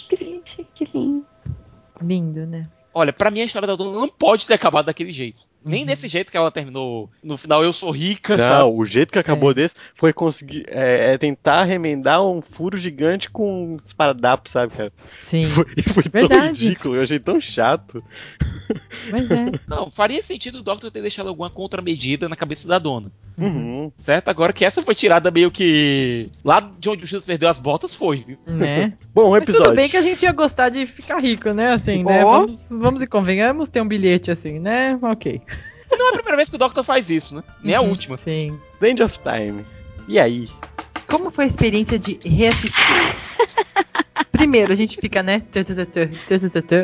que, gente, que lindo. Lindo, né? Olha, pra mim a história da dona não pode ter acabado daquele jeito. Uhum. Nem desse jeito que ela terminou. No final, eu sou rica, Não, sabe? o jeito que acabou desse foi conseguir é, é tentar remendar um furo gigante com um esparadrapo, sabe, cara? Sim. Foi, foi tão Verdade. ridículo, eu achei tão chato. Mas é. Não, faria sentido o Doctor ter deixado alguma contramedida na cabeça da dona. Uhum. Certo? Agora que essa foi tirada meio que. Lá de onde o Judas perdeu as botas, foi, viu? Né? Bom, Mas episódio. tudo bem que a gente ia gostar de ficar rico, né? Assim, né? Vamos, vamos e convenhamos, ter um bilhete assim, né? Ok. Não é a primeira vez que o Doctor faz isso, né? Nem a Uhum, última. Sim. The End of Time. E aí? Como foi a experiência de reassistir? Primeiro, a gente fica, né?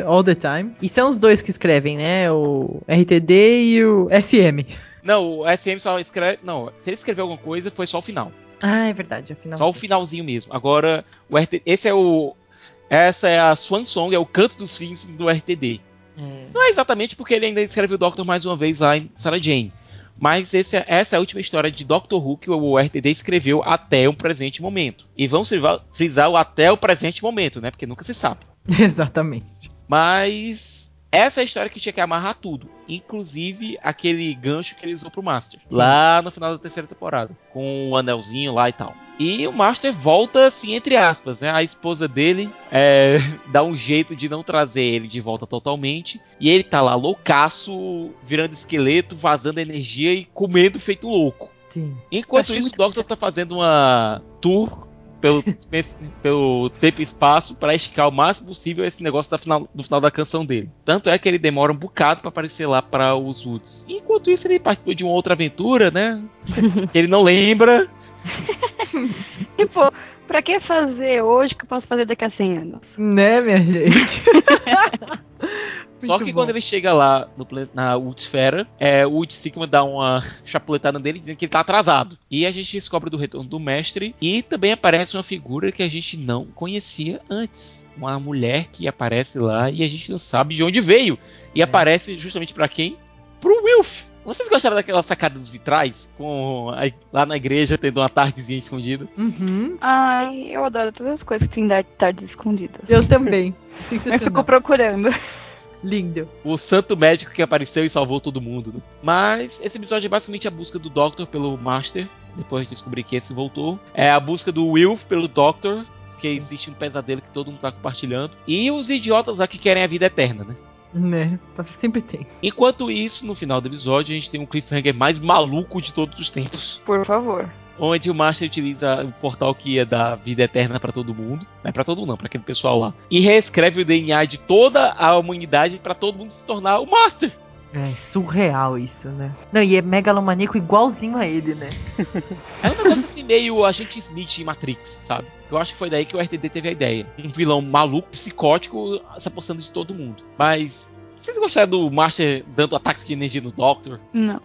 All the time. E são os dois que escrevem, né? O RTD e o SM. Não, o SM só escreve. Não, se ele escreveu alguma coisa, foi só o final. Ah, é verdade. Afinal, Só o finalzinho mesmo. Agora, o RT... esse é o. Essa é a Swan Song, é o canto dos fins do RTD. É. Não é exatamente porque ele ainda escreve o Doctor mais uma vez lá em Sarah Jane. Mas esse é- essa é a última história de Doctor Who que o RTD escreveu até o presente momento. E vamos frisar o até o presente momento, né? Porque nunca se sabe. Exatamente. Mas essa é a história que tinha que amarrar tudo. Inclusive aquele gancho que ele usou pro Master. Lá no final da terceira temporada. Com o anelzinho lá e tal. E o Master volta, assim, entre aspas, né? A esposa dele é, dá um jeito de não trazer ele de volta totalmente. E ele tá lá loucaço, virando esqueleto, vazando energia e comendo feito louco. Sim. Enquanto isso, o Doctor tá fazendo uma tour pelo, pelo tempo e espaço para esticar o máximo possível esse negócio da final, do final da canção dele. Tanto é que ele demora um bocado para aparecer lá para os Woods. Enquanto isso, ele participou de uma outra aventura, né? que ele não lembra. Tipo, pra que fazer hoje que eu posso fazer daqui a 100 anos? Né, minha gente? Só que bom. quando ele chega lá no, na Woodsfera, é, o Wood Sigma dá uma chapuletada nele dizendo que ele tá atrasado. E a gente descobre do retorno do mestre. E também aparece uma figura que a gente não conhecia antes. Uma mulher que aparece lá e a gente não sabe de onde veio. E aparece justamente pra quem? Pro Wilf! Vocês gostaram daquela sacada dos vitrais? Com a- lá na igreja tendo uma tardezinha escondida? Uhum. Ai, eu adoro todas as coisas que tem da tarde escondidas. Eu também. Eu Sensacional. fico procurando. Lindo. o santo médico que apareceu e salvou todo mundo. né? Mas esse episódio é basicamente a busca do Doctor pelo Master, depois de descobrir que esse voltou. É a busca do Wilf pelo Doctor, que existe um pesadelo que todo mundo tá compartilhando. E os idiotas lá que querem a vida eterna, né? Né? Sempre tem. Enquanto isso, no final do episódio, a gente tem um cliffhanger mais maluco de todos os tempos. Por favor. Onde o Master utiliza o portal que ia dar vida eterna pra todo mundo. Não é pra todo mundo, não, pra aquele pessoal lá. E reescreve o DNA de toda a humanidade pra todo mundo se tornar o Master. É surreal isso, né? Não, e é megalomaníaco igualzinho a ele, né? É um negócio assim meio agente Smith em Matrix, sabe? Eu acho que foi daí que o RTD teve a ideia. Um vilão maluco, psicótico, se apostando de todo mundo. Mas. Vocês gostaram do Master dando ataques de energia no Doctor? Não.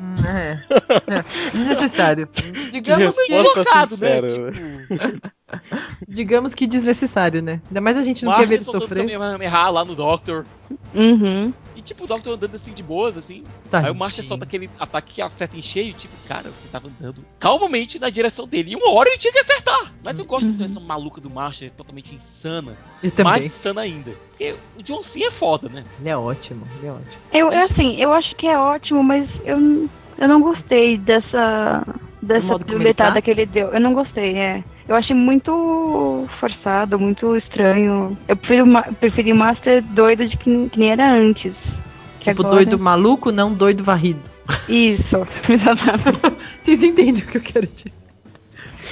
Hum, É. É. Desnecessário. Digamos que, resposta Invocado, né? Tipo, digamos que desnecessário, né? Ainda mais a gente não quer ver ele sofrer. Kamehameha lá no Doctor. Uhum. E tipo, o Doctor andando assim de boas, assim. Tadinho. Aí o Master solta aquele ataque que acerta em cheio, tipo, cara, você tava andando calmamente na direção dele. E uma hora ele tinha que acertar. Mas eu gosto dessa versão maluca do Master, totalmente insana. Eu também. Mais insana ainda. Porque o John Cena é foda, né? Ele é ótimo, ele é ótimo. Eu, é assim, eu acho que é ótimo, mas eu, eu não gostei dessa. Dessa piruletada tá? que ele deu. Eu não gostei, é. Eu achei muito forçado, muito estranho. Eu prefiro, preferi o Master doido de que, que nem era antes. Que Tipo, agora- doido maluco, não doido varrido. Isso, exatamente. Vocês entendem o que eu quero dizer.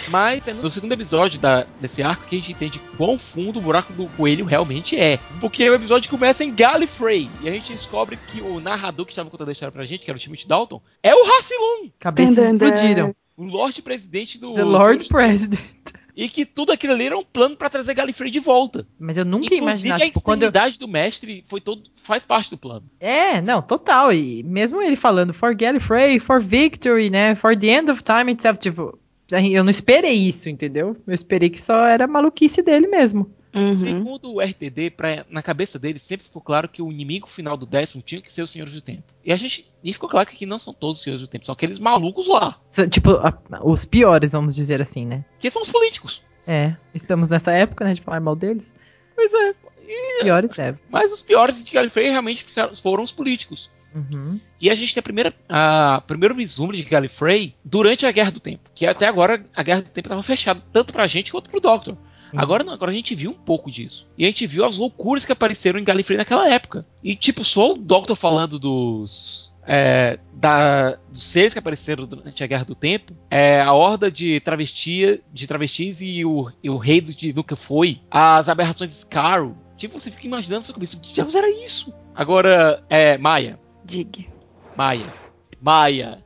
Mas é no segundo episódio da- desse arco que a gente entende quão fundo o buraco do coelho realmente é. Porque o episódio começa em Gallifrey. E a gente descobre que o narrador que estava contando a história pra gente, que era o Timothy Dalton, é o Rassilon, Cabeças explodiram. O Lorde Presidente do. The Lord President. E que tudo aquilo ali era um plano pra trazer Gallifrey de volta. Mas eu nunca Inclusive, imaginar, a tipo, quando eu... insanidade do mestre foi todo, faz parte do plano. É, não, total. E mesmo ele falando for Gallifrey, for victory, né? For the end of time itself, tipo, eu não esperei isso, entendeu? Eu esperei que só era maluquice dele mesmo. Uhum. Segundo o RTD, pra, na cabeça dele sempre ficou claro que o inimigo final do décimo tinha que ser os Senhores do Tempo. E a gente. E ficou claro que aqui não são todos os Senhores do Tempo, são aqueles malucos lá. São, Tipo, a- os piores, vamos dizer assim, né? Que são os políticos. É, estamos nessa época, né, de falar mal deles. Pois é. Os piores é. Mas os piores de Gallifrey realmente ficaram- foram os políticos. Uhum. E a gente tem a primeira, a primeiro vislumbre de Gallifrey durante a Guerra do Tempo. Que até agora a Guerra do Tempo estava fechada, tanto pra gente quanto pro Doctor. Agora não, agora a gente viu um pouco disso. E a gente viu as loucuras que apareceram em Gallifrey naquela época. E tipo, só o Doctor falando dos. é, da- dos seres que apareceram durante a Guerra do Tempo, é, a horda de, travestia, de travestis e o, e o rei do, de nunca foi, as aberrações Scarrow. Tipo, você fica imaginando na sua cabeça, que diabos era isso? Agora, é, Maia, Dig. Maia, Maia,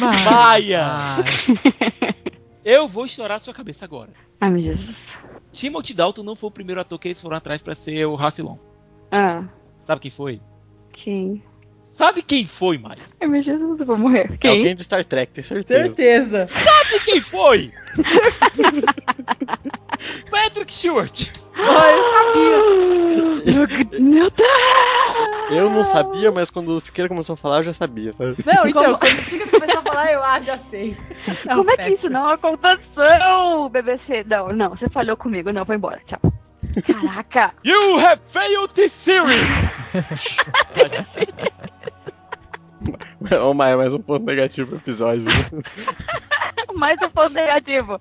Maia. Ai, eu vou estourar sua cabeça agora. Ai, meu Jesus. Timothy Dalton não foi o primeiro ator que eles foram atrás pra ser o Rassilon. Ah, Sabe quem foi? quem? Sabe quem foi, Maia? Ai, meu Jesus, eu vou morrer. Quem? Alguém de Star Trek, tenho certeza. certeza. Sabe quem foi? Patrick Stewart. Ai, eu sabia. Meu Deus! Eu não sabia, mas quando o Siqueira começou a falar, eu já sabia, sabe? Não, então, Como- quando o Sigas começou a falar, eu, ah, já sei. É o Como é que isso não aconteceu, BBC? Não, não, você falhou comigo. Não, vou embora. Tchau. Caraca! You have failed this series. Ô, Maia, mais um ponto negativo pro episódio. Mais um ponto negativo.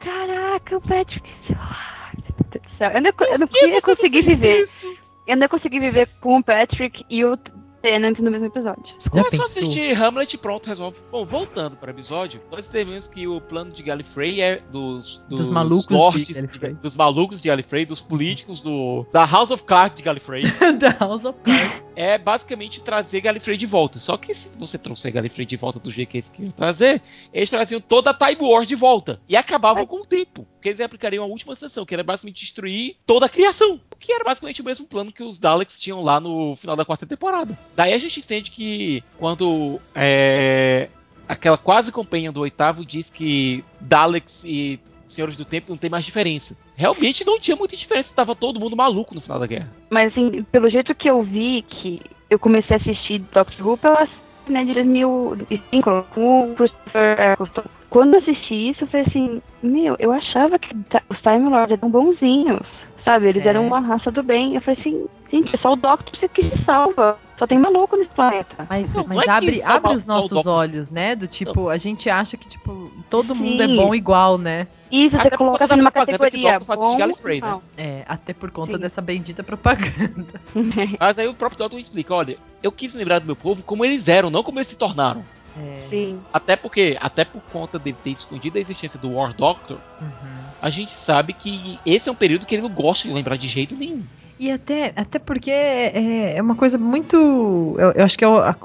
Caraca, o Patrick Stewart. Meu Deus do céu. Eu não, eu não ia conseguir viver. isso? Eu não ia conseguir viver com o Patrick e o Tennant no mesmo episódio. Já É só assistir Hamlet e pronto, resolve. Bom, voltando para o episódio, nós devemos que o plano de Gallifrey é dos, dos, Dos malucos de lords Gallifrey. dos malucos de Gallifrey, dos políticos do da House of Cards de Gallifrey. The House of Cards. é basicamente trazer Gallifrey de volta. Só que se você trouxer Gallifrey de volta do jeito que eles queriam trazer, eles traziam toda a Time Wars de volta. E acabavam com o tempo. Porque eles aplicariam a última sessão, que era basicamente destruir toda a criação. O que era basicamente o mesmo plano que os Daleks tinham lá no final da quarta temporada. Daí a gente entende que quando é, aquela quase companhia do oitavo diz que Daleks e Senhores do Tempo não tem mais diferença. Realmente não tinha muita diferença, tava todo mundo maluco no final da guerra. Mas assim, pelo jeito que eu vi, que eu comecei a assistir Doctor Who pela né, de 2005, com o Christopher Eccleston. Quando assisti isso, eu falei assim, meu, eu achava que os Time Lords eram bonzinhos, sabe? Eles É. eram uma raça do bem. Eu falei assim, gente, é só o Doctor que se salva. Só tem maluco nesse planeta. Mas, Não, mas não é abre, abre os nossos Doctor- olhos, né? Do tipo, a gente acha que, tipo, todo mundo é Sim. bom igual, né? Isso, você Até por coloca assim numa que categoria. Doctor de bom, Gallifrey, né? É, até por conta Sim. dessa bendita propaganda. Mas aí o próprio Dalton explica, olha, eu quis me lembrar do meu povo como eles eram, não como eles se tornaram. É. Sim. Até porque, até por conta de ter escondido a existência do War Doctor, Uhum. a gente sabe que esse é um período que ele não gosta de lembrar de jeito nenhum. E até, até porque é, é uma coisa muito. Eu, eu acho que é o. a-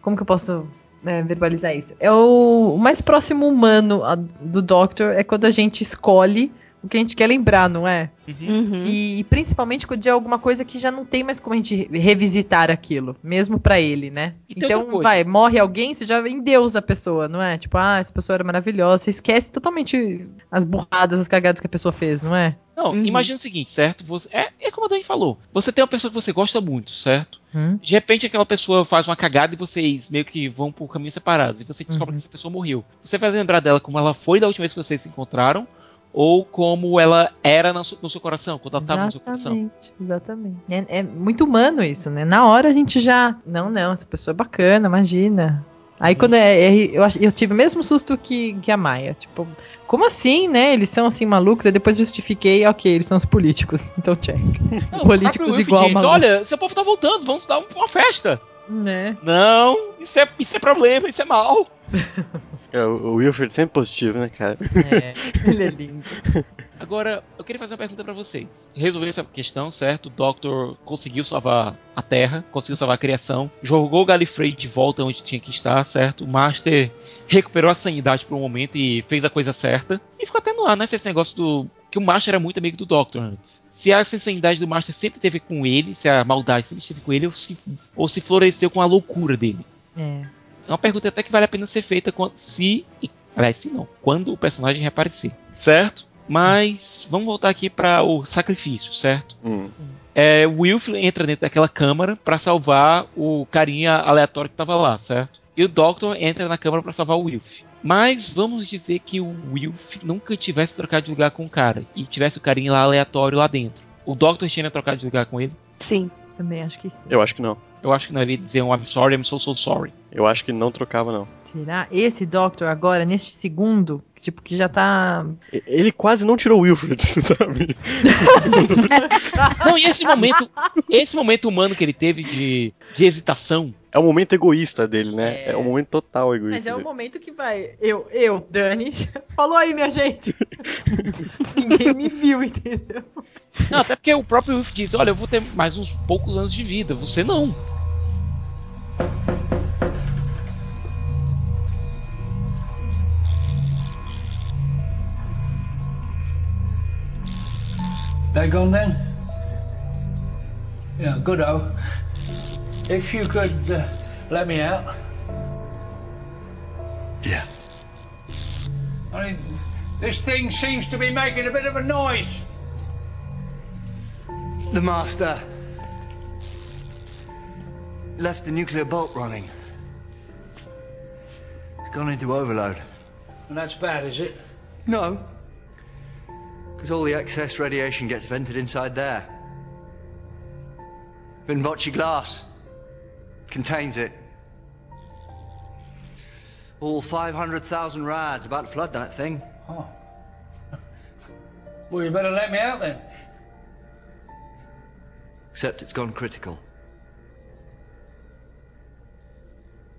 como que eu posso é, verbalizar isso? É o, o mais próximo humano a- do Doctor é quando a gente escolhe o que a gente quer lembrar, não é? Uhum. E, principalmente de alguma coisa que já não tem mais como a gente revisitar aquilo, mesmo pra ele, né? E então, vai, morre alguém, você já endeusa a pessoa, não é? Tipo, ah, essa pessoa era maravilhosa. Você esquece totalmente as burradas, as cagadas que a pessoa fez, não é? Não, Uhum. imagina o seguinte, certo? Você, é, é como a Dani falou. Você tem uma pessoa que você gosta muito, certo? Hum? De repente aquela pessoa faz uma cagada e vocês meio que vão por caminhos separados. E você descobre Uhum. que essa pessoa morreu. Você vai lembrar dela como ela foi da última vez que vocês se encontraram, ou como ela era no seu, no seu coração, quando ela estava no seu coração. Exatamente, exatamente. É, é muito humano isso, né? Na hora a gente já. Não, não, essa pessoa é bacana, imagina. Aí quando é, é- eu, eu tive o mesmo susto que, que a Maia. Tipo, como assim, né? Eles são assim malucos. Aí depois justifiquei, ok, eles são os políticos. Então check. Não, o Políticos igual diz, maluco. Olha, seu povo tá voltando, vamos dar um- uma festa. Né? Não, isso é, isso é problema, isso é mal. É, o Wilfred sempre positivo, né, cara? É, ele é lindo. Agora, eu queria fazer uma pergunta pra vocês. Resolver essa questão, certo? O Doctor conseguiu salvar a Terra, conseguiu salvar a criação, jogou o Gallifrey de volta onde tinha que estar, certo? O Master recuperou a sanidade por um momento e fez a coisa certa. E ficou até no ar, né? Esse negócio do. Que o Master era muito amigo do Doctor antes. Se a insanidade do Master sempre teve com ele, se a maldade sempre esteve com ele, ou se, ou se floresceu com a loucura dele. É. É uma pergunta até que vale a pena ser feita quando, se. e- Aliás, se não, quando o personagem reaparecer. Certo? Mas vamos voltar aqui para o sacrifício, certo? Hum. É, o Wilf entra dentro daquela câmara para salvar o carinha aleatório que tava lá, certo? E o Doctor entra na câmara para salvar o Wilf. Mas vamos dizer que o Wilf nunca tivesse trocado de lugar com o cara e tivesse o carinha lá aleatório lá dentro. O Doctor tinha trocado de lugar com ele? Sim. Também acho que sim. Eu acho que não. Eu acho que não, ele ia dizer um I'm sorry, I'm so so sorry. Eu acho que não trocava, não. Será? Esse Doctor agora, neste segundo, tipo, que já tá. Ele quase não tirou o Wilfred, sabe? Não, e esse momento, esse momento humano que ele teve de, de hesitação, É o momento egoísta dele, né? É. É, o momento total egoísta. Mas é o momento que vai. Eu, eu, Dani, falou aí, minha gente. Ninguém me viu, entendeu? Não, até porque o próprio Wilf diz: Olha, eu vou ter mais uns poucos anos de vida, você não. They gone then? Yeah, good oh. If you could uh, let me out. Yeah. I mean, this thing seems to be making a bit of a noise. The master left the nuclear bolt running. It's gone into overload. And that's bad, is it? No. Because all the excess radiation gets vented inside there. Vinvoce glass contains it. All 500,000 rads about to flood that thing. Oh. Well, you better let me out then. Except it's gone critical.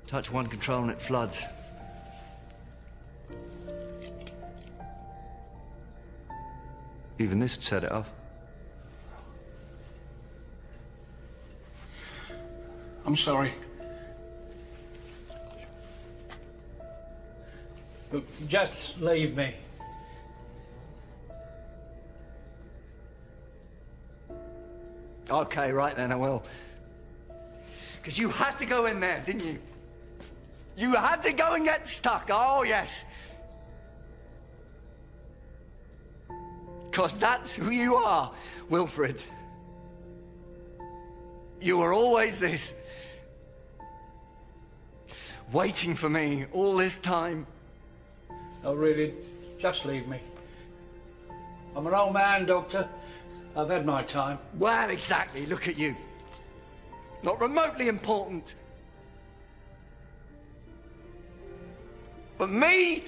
Touch one control and it floods. Even this would set it off. I'm sorry. Look, just leave me. Okay, right then, I will. Because you had to go in there, didn't you? You had to go and get stuck. Oh, yes. Because that's who you are, Wilfred. You were always this. Waiting for me all this time. No, really, just leave me. I'm an old man, Doctor. I've had my time. Well, exactly. Look at you. Not remotely important. But me?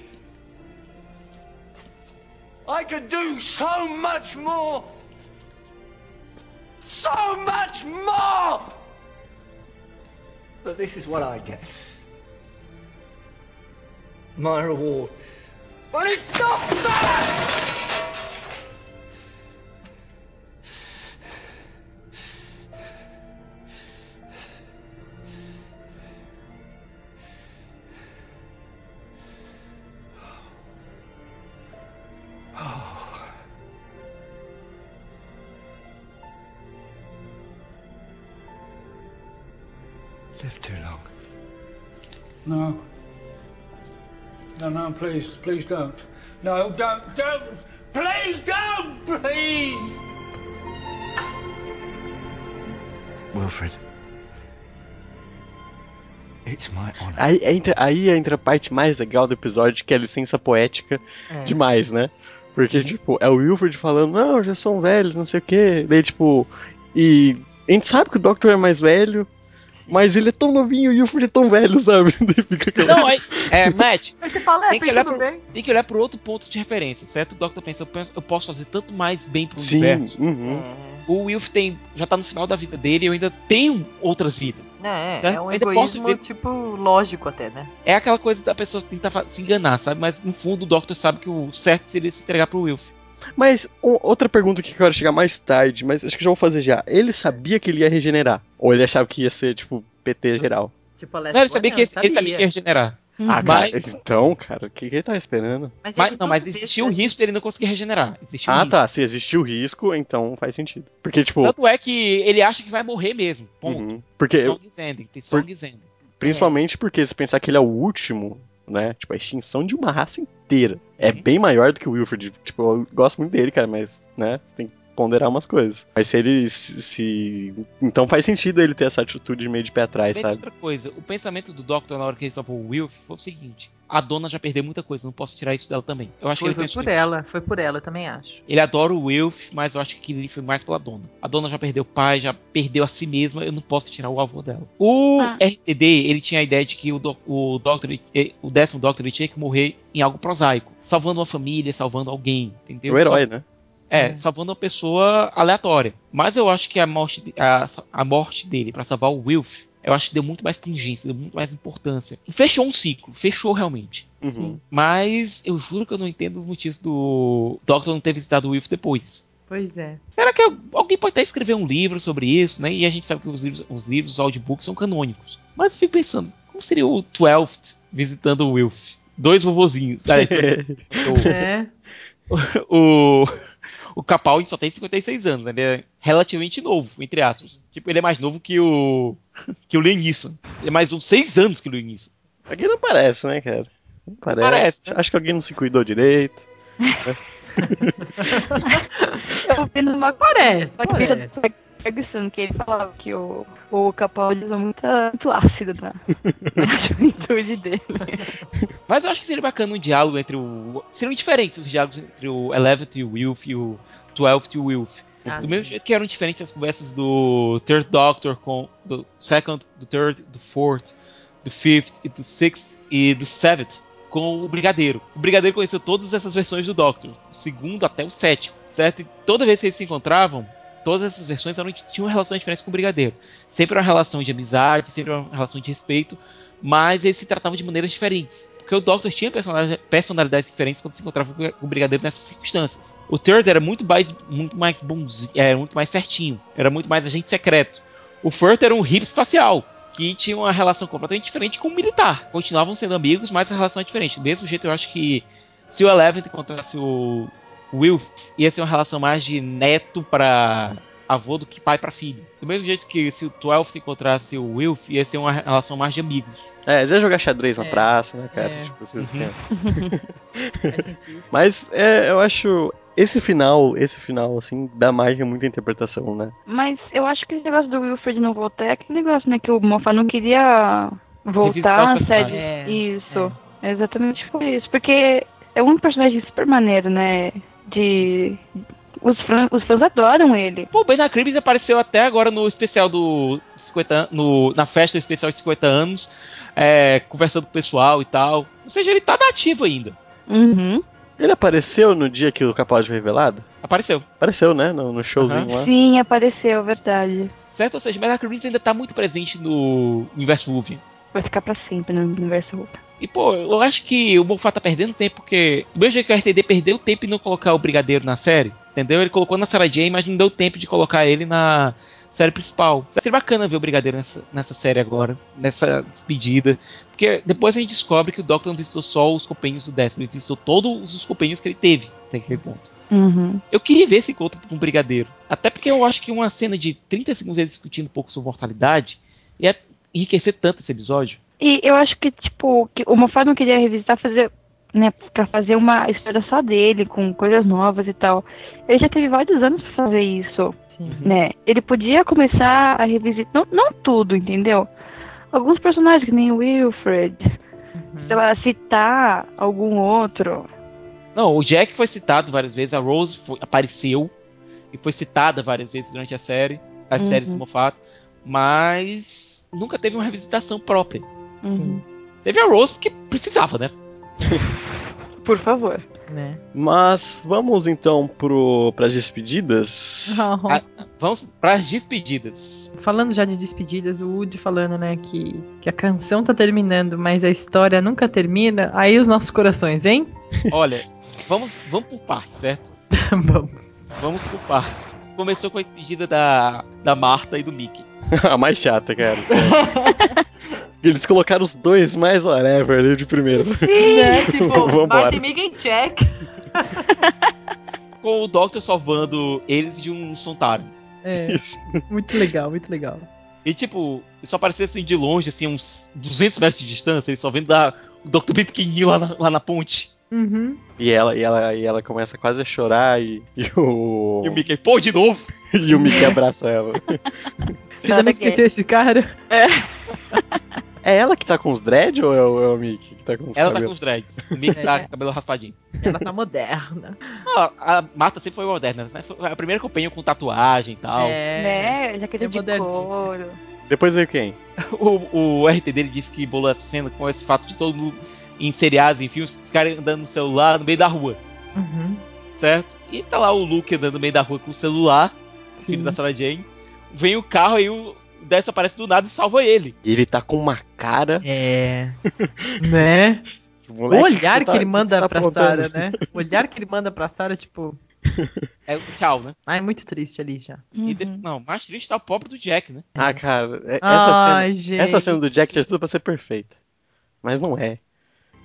I could do so much more. So much more! But this is what I get. My reward. But it's not that! Please, please don't. No, don't, don't! Please don't! Please! Wilfred. It's my honor. Aí entra, aí entra a parte mais legal do episódio, que é a licença poética É. demais, né? Porque, tipo, é o Wilfred falando, não, eu já sou um velho, não sei o quê. Daí, tipo, e a gente sabe que o Doctor é mais velho, mas ele é tão novinho e o Wilfred é tão velho, sabe? Daí fica aquela... Não, aí, é, Matt, Mas você fala, é, tem que, olhar pro, bem. tem que olhar pro outro ponto de referência, certo? O Doctor pensa, eu posso fazer tanto mais bem pro Sim, universo. uhum. O Wilf tem, já tá no final da vida dele e eu ainda tenho outras vidas. É, Certo? é um Ainda posso egoísmo, ver- tipo, lógico até, né? É aquela coisa da pessoa tentar se enganar, sabe? Mas no fundo o Doctor sabe que o certo seria se entregar pro Wilf. Mas o- outra pergunta que eu quero chegar mais tarde, mas acho que já vou fazer já. Ele sabia que ele ia regenerar? Ou ele achava que ia ser, tipo, PT geral? Tipo, Last Não, ele sabia que, ele sabia que ia regenerar. Ah, Mas- cara, então, cara, o que, que ele tá esperando? Mas, Mas, não, mas existia o risco dele não conseguir regenerar. Existia o Ah, risco. tá. Se existiu risco, então faz sentido. Porque, tipo. Tanto é que ele acha que vai morrer mesmo. Ponto. uhum. Porque, Song's Ending. Tem Song's Ending. principalmente porque se pensar que ele é o último né? Tipo, a extinção de uma raça inteira. É bem maior do que o Wilfred. Tipo, eu gosto muito dele, cara, mas, né? Tem que ponderar umas coisas. Mas se ele se, se- Então faz sentido ele ter essa atitude meio de pé atrás, sabe? outra coisa, o pensamento do Doctor na hora que ele salvou o Wilf foi o seguinte: a dona já perdeu muita coisa, não posso tirar isso dela também. Eu acho Foi, que ele foi por nisso. ela, foi por ela, eu também acho. Ele adora o Wilf, mas eu acho que ali foi mais pela dona. A dona já perdeu o pai, já perdeu a si mesma, eu não posso tirar o avô dela. O Ah. RTD, ele tinha a ideia de que o, do, o Doctor, ele- o décimo Doctor, ele tinha que morrer em algo prosaico. Salvando uma família, salvando alguém, entendeu? O herói, Sal- né? É, salvando uma pessoa aleatória. Mas eu acho que a morte, de- a, a morte dele pra salvar o Wilf, eu acho que deu muito mais pungência, deu muito mais importância. Fechou um ciclo, fechou realmente. Uhum. Mas eu juro que eu não entendo os motivos do Doctor não ter visitado o Wilf depois. Pois é. Será que alguém pode até escrever um livro sobre isso, né? E a gente sabe que os livros, os livros, os audiobooks são canônicos. Mas eu fico pensando, como seria o Twelfth visitando o Wilf? Dois vovozinhos. Aliás, É. o, o Capaldi só tem 56 anos, né? Ele é relativamente novo, entre aspas. Tipo, ele é mais novo que o. que o Liam Neeson. Ele é mais uns 6 anos que o Neeson. Alguém não parece, né, cara? Não parece. Parece, né? Acho que alguém não se cuidou direito. Eu vi numa Parece, entrevista parece. Ferguson que ele falava que o, o Capaldi usa muita, muito ácido na, na juventude dele. Mas eu acho que seria bacana um diálogo entre o. Seriam diferentes os diálogos entre o Eleventh e o Wilf e o Twelfth e o Wilf. Ah, do sim. mesmo jeito que eram diferentes as conversas do Third Doctor com. do Second, do Third, do Fourth, do Fifth e do Sixth e do Seventh com o Brigadeiro. O Brigadeiro conheceu todas essas versões do Doctor, do segundo até o sétimo, certo? E toda vez que eles se encontravam, todas essas versões eram, tinham relações diferentes com o Brigadeiro. Sempre uma relação de amizade, sempre uma relação de respeito, mas eles se tratavam de maneiras diferentes. Porque o Doctor tinha personalidade- personalidades diferentes quando se encontrava com o Brigadeiro nessas circunstâncias. O Third era muito mais, muito mais bonzinho, era muito mais certinho, era muito mais agente secreto. O Firth era um hippie espacial, que tinha uma relação completamente diferente com o militar. Continuavam sendo amigos, mas a relação é diferente. Do mesmo jeito, eu acho que se o Eleven encontrasse o Wilf, ia ser uma relação mais de neto pra avô do que pai pra filho. Do mesmo jeito que se o Twelve se encontrasse o Wilf, ia ser uma relação mais de amigos. É, eles iam jogar xadrez na É. praça, né, cara? É. Tipo, esses Uhum. Mas é, eu acho. Esse final, esse final, assim, dá margem a muita interpretação, né? Mas eu acho que esse negócio do Wilfred não voltar é aquele negócio, né? Que o Moffat não queria voltar na série. É, Isso. Exatamente foi isso. Porque é um personagem super maneiro, né? De. Os, fã- os fãs adoram ele. Pô, o Ben Cribs apareceu até agora no especial do 50 an- no, na festa especial de 50 anos, é, conversando com o pessoal e tal. Ou seja, ele tá nativo ainda. Uhum. Ele apareceu no dia que o Capaldi foi revelado? Apareceu. Apareceu, né? No, no showzinho lá. Sim, apareceu, verdade. Certo? Ou seja, Ben Cribs ainda tá muito presente no universo Wolverine. Vai ficar pra sempre no universo Hulk. E, pô, eu acho que o Moffat tá perdendo tempo, porque do mesmo jeito que o RTD perdeu tempo em não colocar o Brigadeiro na série, entendeu? Ele colocou na Sarah Jane, mas não deu tempo de colocar ele na série principal. Seria bacana ver o Brigadeiro nessa, nessa série agora, nessa despedida, porque depois a gente descobre que o Doctor não visitou só os companheiros do décimo, ele visitou todos os companheiros que ele teve até aquele ponto. Uhum. Eu queria ver esse encontro com o Brigadeiro. Até porque eu acho que uma cena de 30 segundos ele discutindo um pouco sobre mortalidade ia enriquecer tanto esse episódio. E eu acho que, tipo, que o Moffat não queria revisitar, fazer, né, pra fazer uma história só dele, com coisas novas e tal. Ele já teve vários anos pra fazer isso, Sim. né? Ele podia começar a revisitar, não, não tudo, entendeu? Alguns personagens, que nem o Wilfred, sei lá, citar algum outro. Não, o Jack foi citado várias vezes, a Rose foi- apareceu e foi citada várias vezes durante a série, as Uhum. séries do Moffat, mas nunca teve uma revisitação própria. Sim. Teve a Rose porque precisava, né? Por favor. Né? Mas vamos então pro, pras despedidas. Ah, vamos para as despedidas. Falando já de despedidas, o Woody falando, né, que, que a canção tá terminando, mas a história nunca termina. Aí os nossos corações, hein? Olha, vamos, vamos por partes, certo? Vamos. Vamos por partes. Começou com a despedida da, da Marta e do Mickey. a mais chata, cara. Eles colocaram os dois mais whatever ali de primeiro. Né? Tipo, Vambora. Martin Mickey check. Com o Doctor salvando eles de um Sontaran. É. Muito legal, muito legal. E tipo, só aparecia assim de longe, assim, uns 200 metros de distância, ele só vendo dar o Dr. bem pequenininho lá na, lá na ponte. Uhum. E ela, e, ela, e ela começa quase a chorar e, e o. E o Mickey, pô, de novo? e o Mickey abraça ela. Você ainda não esqueceu esse cara? É. É ela que tá com os dread ou é o, é o Mickey que tá com os Ela tá com cabelos? os dreads. O Mickey tá É. com o cabelo raspadinho. Ela tá moderna. Ah, a Marta sempre foi moderna. né? Foi a primeira companhia com tatuagem e tal. É. Né? Jaqueta É de moderninho. couro. Depois veio quem? O, o RT dele disse que bolou essa cena com esse fato de todo mundo em seriados, em filmes, ficarem andando no celular no meio da rua, Uhum. certo? E tá lá o Luke andando no meio da rua com o celular, filho Sim. da Sarah Jane. Vem o carro e o Dessa aparece do nada e salva ele. Ele tá com uma cara. É. né? Moleque, o olhar você que tá- ele manda tá pra. Sarah, né? O olhar que ele manda pra Sarah, tipo. É tchau, né? Ai, muito triste ali já. E de- Não, mais triste tá o pobre do Jack, né? Ah, cara, é- essa, Ai, cena, gente. essa cena do Jack tinha tudo pra ser perfeita. Mas não é.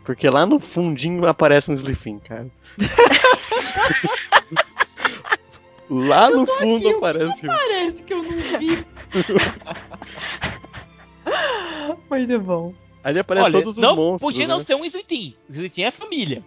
Porque lá no fundinho aparece um Slifin, cara. lá no fundo aparece um. Parece que eu não vi. Muito bom. Ali aparece Olha, todos os não monstros. podia não né? ser um Slitin. Slitin é família.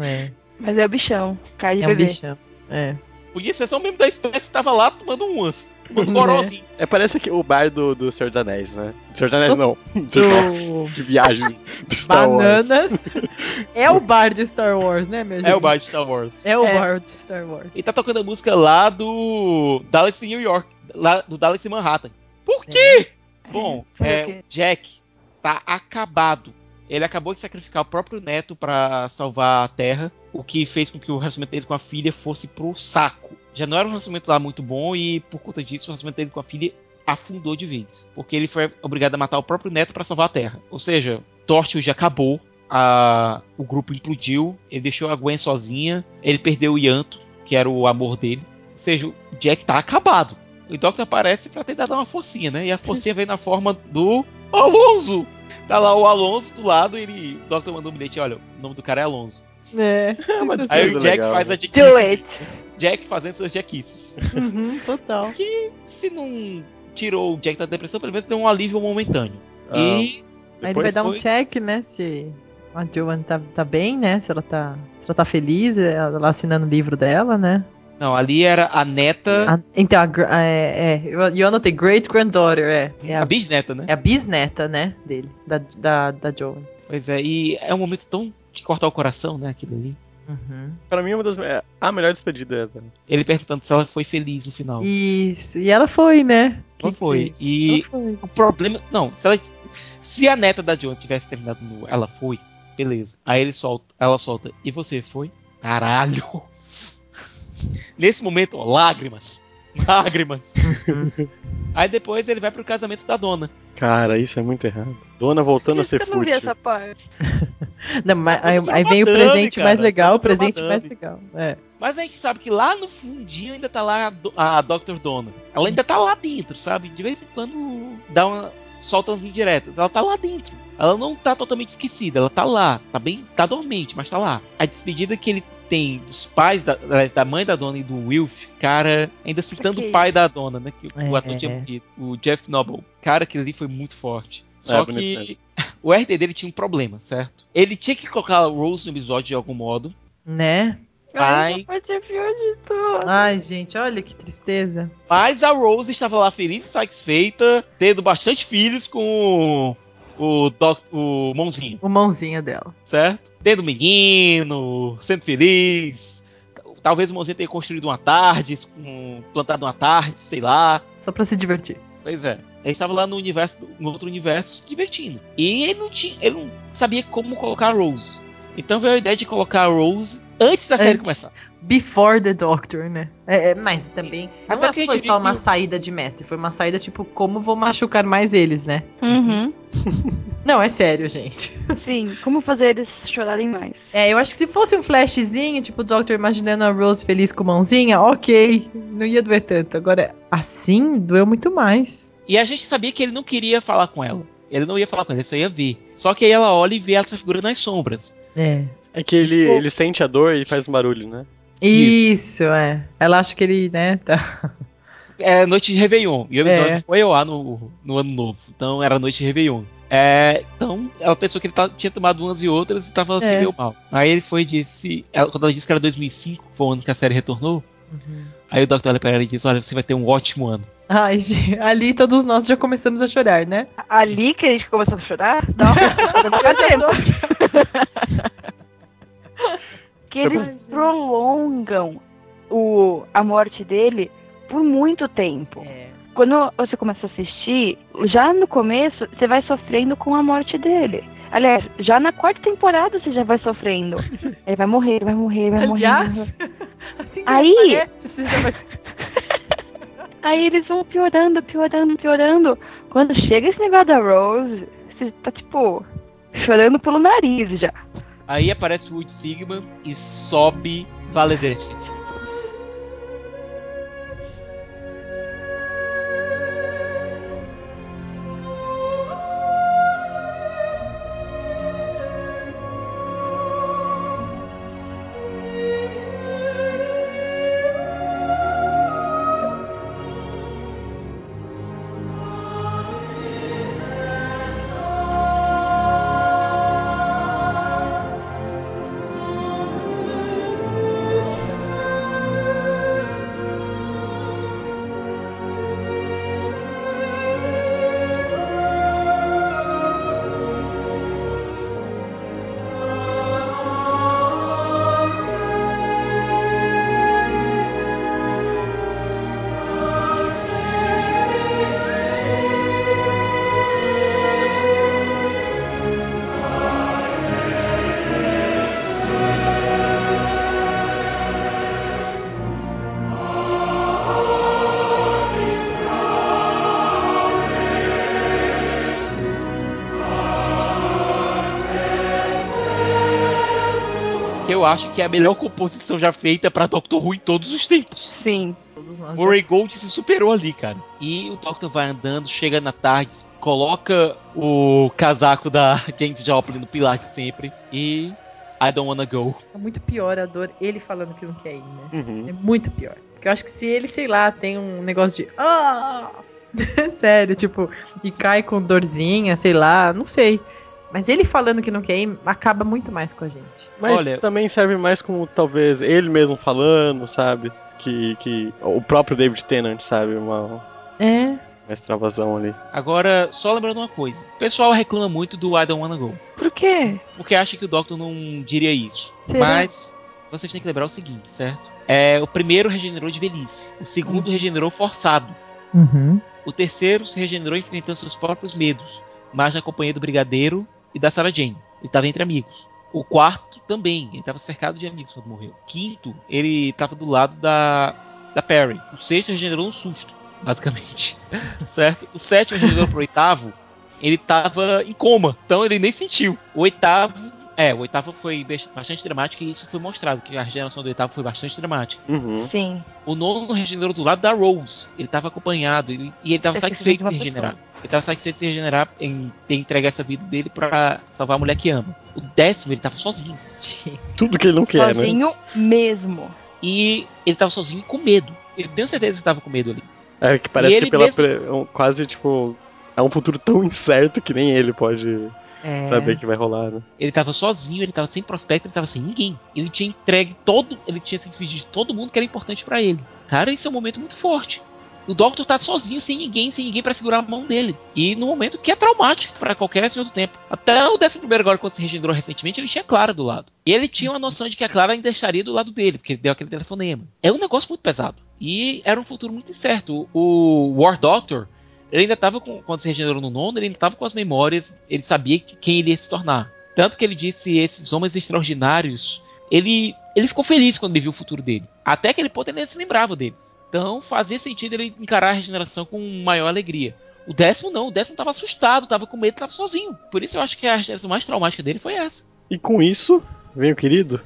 É. Mas é o bichão. Cara de É um bebê. bichão. É. Podia ser só um membro da espécie que tava lá tomando um? Gorozinho. É, parece que o bar do, do Senhor dos Anéis, né? Do Senhor dos Anéis não. Do de viagem do Star Wars. Bananas. é o bar de Star Wars, né, meu gente? É o bar de Star Wars. É o É. bar de Star Wars. E tá tocando a música lá do Dallas em New York. Lá do Dallas em Manhattan. Por quê? Bom, Por é, quê? o Jack tá acabado. Ele acabou de sacrificar o próprio neto pra salvar a Terra, o que fez com que o relacionamento dele com a filha fosse pro saco. Já não era um relacionamento lá muito bom e por conta disso o relacionamento dele com a filha afundou de vez, porque ele foi obrigado a matar o próprio neto pra salvar a Terra. Ou seja, Torchwood acabou, a- o grupo implodiu, ele deixou a Gwen sozinha, ele perdeu o Yanto, que era o amor dele. Ou seja, o Jack tá acabado. O Doctor aparece pra tentar dar uma forcinha, né? E a forcinha vem na forma do Alonso. Tá lá o Alonso do lado e ele, o Doctor mandou um bilhete, olha, o nome do cara é Alonso. É. uma Isso Aí o Jack legal, faz né? a Jack Do it. Jack fazendo seus Jackices. Uhum, total. Se não tirou o Jack da depressão, pelo menos deu um alívio momentâneo. Ah, E Aí ele vai dar um check, né? Se a Joan tá, tá bem, né? Se ela tá, se ela tá feliz, ela assinando o livro dela, né? não, ali era a neta, A- então, a, é, é, eu anotei Great Granddaughter, é. É a a, bisneta, né? é a bisneta, né? Dele, da, da, da Joan. Pois é, e é um momento tão de cortar o coração, né, aquilo ali. Uhum. Pra mim, uma das. É a melhor despedida. né? Ele perguntando se ela foi feliz no final. Isso. E ela foi, né? Ela foi. E- Ela foi. O problema. Não, se, ela- se a neta da Joan tivesse terminado no Ela foi, beleza. Aí ele solta, ela solta. E você foi? Caralho! Nesse momento, ó, lágrimas. Lágrimas. Aí depois ele vai pro casamento da dona. Cara, isso é muito errado. Dona voltando a ser eu não vi fútil. essa parte. Não, mas aí, aí vem o presente cara. mais legal, o presente mais legal. É. Mas a gente sabe que lá no fundinho ainda tá lá a, do- a Dr. Donna. Ela ainda tá lá dentro, sabe? De vez em quando dá uma. solta umas indiretas. Ela tá lá dentro. Ela não tá totalmente esquecida, ela tá lá. Tá bem. tá dormente, mas tá lá. A despedida que ele tem dos pais da, da mãe da dona e do Wilf, cara, ainda citando Ok. o pai da dona, né? Que o É. ator tinha dito, o Jeff Noble. Cara, aquele ali foi muito forte. Só bonito que o RT dele tinha um problema, certo? Ele tinha que colocar a Rose no episódio de algum modo. Né? Ai, Mas- pior de tudo. Ai, gente, olha que tristeza. Mas a Rose estava lá feliz e satisfeita, tendo bastante filhos com o, doc, o Mãozinho, O mãozinha dela. certo? Tendo menino, sendo feliz. Talvez o Mãozinho tenha construído uma tarde, plantado uma tarde, sei lá. Só pra se divertir. Pois é. Ele estava lá no universo, no outro universo, se divertindo. E ele não tinha, ele não sabia como colocar a Rose. Então veio a ideia de colocar a Rose antes da série Antes. começar. Before the Doctor, né? É, é, mas também. Não Até porque a foi só uma que saída de mestre, foi uma saída tipo, como vou machucar mais eles, né? Uhum. Não, é sério, gente. Sim, como fazer eles chorarem mais? É, eu acho que se fosse um flashzinho, tipo o Doctor imaginando a Rose feliz com mãozinha, ok, não ia doer tanto. Agora, assim, doeu muito mais. E a gente sabia que ele não queria falar com ela. Ele não ia falar com ela, ele só ia ver. Só que aí ela olha e vê essa figura nas sombras. É. É que ele, ele sente a dor e faz um barulho, né? Isso, é. Ela acha que ele, né, tá. é noite de Réveillon. E o episódio É. foi ao ar no, no ano novo. Então era noite de Réveillon. É, então ela pensou que ele ta- tinha tomado umas e outras e tava assim É. meio mal. Aí ele foi e disse. ela- quando ela disse que era 2005, foi o ano que a série retornou. Uhum. Aí o Dr. olha pra ela e diz: Olha, você vai ter um ótimo ano. Ai, gente, ali todos nós já começamos a chorar, né? Ali que a gente começou a chorar? Não, não faz tempo. que Ai, eles prolongam o, a morte dele por muito tempo. É. Quando você começa a assistir, já no começo, você vai sofrendo com a morte dele. Aliás, já na quarta temporada você já vai sofrendo. Ele vai morrer, vai morrer, vai morrer. ele vai Aliás, assim que Aí- aparece, você já vai... Aí eles vão piorando, piorando, piorando. Quando chega esse negócio da Rose, você tá tipo chorando pelo nariz já. Aí aparece o Wood Sigma e sobe Valedete. Eu acho que é a melhor composição já feita pra Doctor Who em todos os tempos. Sim. Todos nós já- Murray Gold se superou ali, cara. E o Doctor vai andando, chega na tarde, coloca o casaco da Jane Joplin no pilar de sempre e I don't wanna go. É muito pior a dor ele falando que não quer ir, né? Uhum. É muito pior. Porque eu acho que se ele, sei lá, tem um negócio de. Ah! Sério, tipo, e cai com dorzinha, sei lá, não sei. Mas ele falando que não quer ir acaba muito mais com a gente. Mas Olha- também serve mais como talvez ele mesmo falando, sabe? Que, que o próprio David Tennant, sabe? Uma, É. uma extravasão ali. Agora, só lembrando uma coisa. O pessoal reclama muito do I don't wanna go. Por quê? Porque acha que o Doctor não diria isso. Será? Mas vocês têm que lembrar o seguinte, certo? É, o primeiro regenerou de velhice. O segundo regenerou forçado. Uhum. O terceiro se regenerou enfrentando seus próprios medos, mas na companhia do Brigadeiro e da Sarah Jane. Ele estava entre amigos. O quarto também, ele estava cercado de amigos quando morreu. O quinto, ele estava do lado da, da Perry. O sexto regenerou no susto, basicamente. certo? O sétimo regenerou pro oitavo, ele estava em coma, então ele nem sentiu. O oitavo, é, o oitavo foi bastante dramático e isso foi mostrado, que a regeneração do oitavo foi bastante dramática. Uhum. Sim. O nono regenerou do lado da Rose. Ele estava acompanhado ele- e ele estava satisfeito de se regenerar. Ele estava satisfeito de se regenerar em ter entregue essa vida dele pra salvar a mulher que ama. O décimo, ele estava sozinho. Tudo que ele não quer, né? Sozinho mesmo. E ele estava sozinho com medo. Eu tenho certeza que estava com medo ali. É que parece E que ele pela mesmo- pre- quase, tipo, é um futuro tão incerto que nem ele pode É. saber que vai rolar, né? Ele estava sozinho, ele estava sem prospecto, ele estava sem ninguém. Ele tinha entregue todo, ele tinha se despedido de todo mundo que era importante pra ele. Cara, esse é um momento muito forte. O Doctor tá sozinho, sem ninguém, sem ninguém pra segurar a mão dele. E no momento que é traumático pra qualquer senhor do tempo. Até o 11 primeiro agora, quando se regenerou recentemente, ele tinha Clara do lado. E ele tinha uma noção de que a Clara ainda estaria do lado dele, porque ele deu aquele telefonema. É um negócio muito pesado. E era um futuro muito incerto. O War Doctor, ele ainda tava com, quando se regenerou no nono, ele ainda tava com as memórias, ele sabia quem ele ia se tornar. Tanto que ele disse esses homens extraordinários, ele, ele ficou feliz quando ele viu o futuro dele. Até aquele ponto ele nem se lembrava deles. Então fazia sentido ele encarar a regeneração com maior alegria. O décimo não, o décimo tava assustado, tava com medo, tava sozinho. Por isso eu acho que a regeneração mais traumática dele foi essa. E com isso, vem o querido,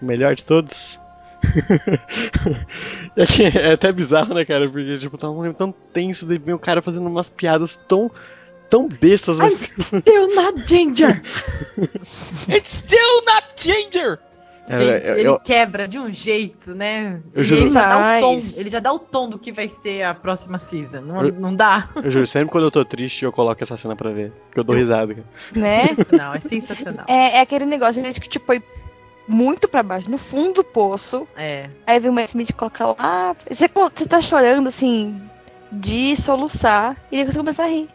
o melhor de todos. é, que é até bizarro, né, cara? Porque, tipo, tá um momento tão tenso de ver o cara fazendo umas piadas tão, tão bestas, I'm mas still not ginger! It's still not Ginger! É, Gente, eu- ele eu- quebra de um jeito, né? Eu E juro- ele já dá o tom, ele já dá o tom do que vai ser a próxima season. Não, Eu- não dá? Eu juro, sempre quando eu tô triste eu coloco essa cena pra ver. Porque eu dou risada. Né? Sensacional, é sensacional. É, é aquele negócio, ele que põe muito pra baixo, no fundo do poço. É. Aí vem o Matt Smith e coloca lá. Você, você tá chorando, assim, de soluçar. E aí você começa a rir.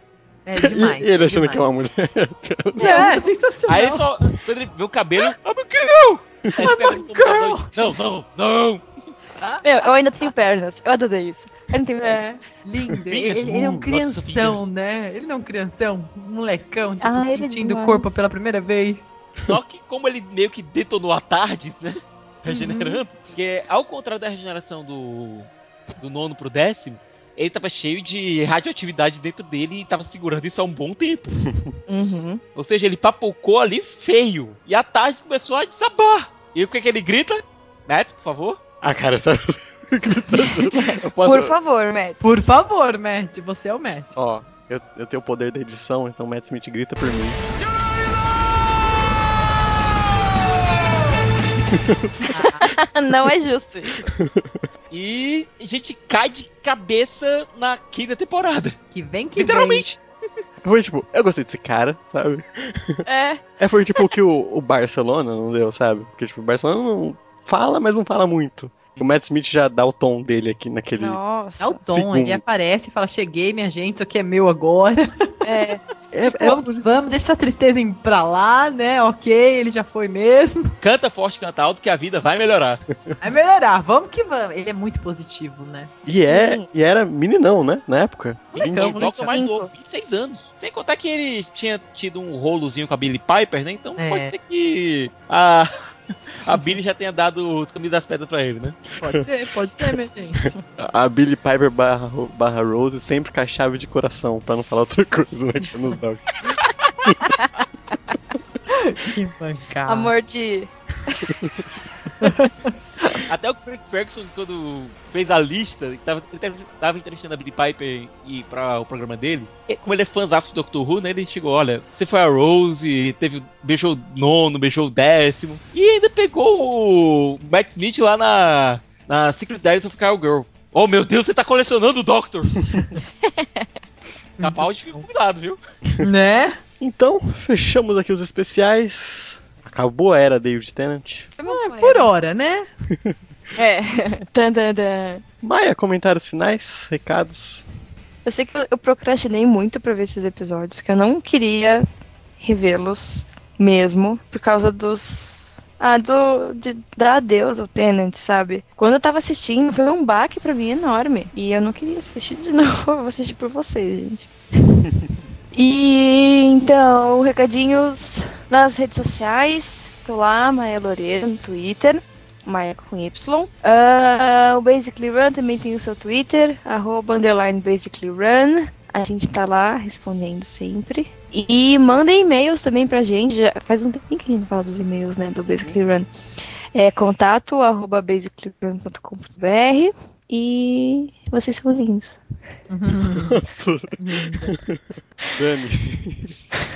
É demais. E ele é achando demais. que é uma mulher. É, é sensacional. Aí ele só. Quando ele vê o cabelo, I'm a girl! Aí ele pega no computador e diz, não, não, não! Meu, eu ainda tenho pernas. Eu adorei isso. Eu não tenho É, pernas. lindo. Ele, ele- ele é um crianção, né? Ele não é um crianção, um molecão, tipo, Ah, ele é sentindo o corpo pela primeira vez. Só que como ele meio que detonou a Tardes, né? Regenerando. Porque ao contrário da regeneração do, do nono pro décimo, ele tava cheio de radioatividade dentro dele e tava segurando isso há um bom tempo. Uhum. Ou seja, ele papocou ali feio. E a Tardes começou a desabar. E o que, que ele grita? Matt, por favor. Ah, cara, sabe? posso... Por favor, Matt. Por favor, Matt, você é o Matt. Ó, eu, eu tenho o poder da edição, então Matt Smith grita por mim. não é justo. E a gente cai de cabeça na quinta temporada. Que vem que Literalmente. Foi tipo, eu gostei desse cara, sabe? É. É, foi tipo o que o, o Barcelona não deu, sabe? Porque tipo, o Barcelona não fala, mas não fala muito. O Matt Smith já dá o tom dele aqui naquele. Nossa. É o tom, Segundo. ele aparece e fala: Cheguei, minha gente, isso aqui é meu agora. É. vamos, vamos, deixa essa tristeza ir pra lá, né? Ok, ele já foi mesmo. Canta forte, canta alto, que a vida vai melhorar. Vai melhorar, vamos que vamos. Ele é muito positivo, né? E, é, e era meninão, né? Na época. Ele Então, é o Doctor mais 25. novo, 26 anos. Sem contar que ele tinha tido um rolozinho com a Billy Piper, né? Então É. pode ser que a, a Billy já tenha dado os caminhos das pedras pra ele, né? Pode ser, pode ser, minha gente. A Billy Piper barra, barra Rose sempre com a chave de coração, pra não falar outra coisa, né? que é nos dogs. que mancada. Amor de. Até o Craig Ferguson, quando fez a lista, ele tava, entrevistando a Billy Piper e para o programa dele. e como ele é fãzaço do Doctor Who, né? Ele chegou, olha, você foi a Rose, teve, beijou o nono, beijou o décimo. E ainda pegou o Matt Smith lá na, na Secret Diaries of Cowgirl. Oh meu Deus, você tá colecionando Doctors! Capaldi fica cuidado, viu? Né? Então, fechamos aqui os especiais. Acabou a era David Tennant. Por hora, né? É. Tan, tan, tan. Maia, comentários finais, recados. Eu sei que eu, procrastinei muito pra ver esses episódios, que eu não queria revê-los mesmo, por causa dos. Ah, do. De, dar adeus ao Tenant, sabe? Quando eu tava assistindo, foi um baque pra mim enorme. E eu não queria assistir de novo, eu vou assistir por vocês, gente. E então, recadinhos nas redes sociais. Tô lá, Maia Loureiro, no Twitter. Maia com Y. Ah, o Basically Run também tem o seu Twitter, arroba underline Basically Run. A gente tá lá respondendo sempre. E mandem e-mails também pra gente. Já faz um tempinho que a gente fala dos e-mails, né, do Basically Run. É contato arroba basicallyrun.com.br e vocês são lindos. Dani.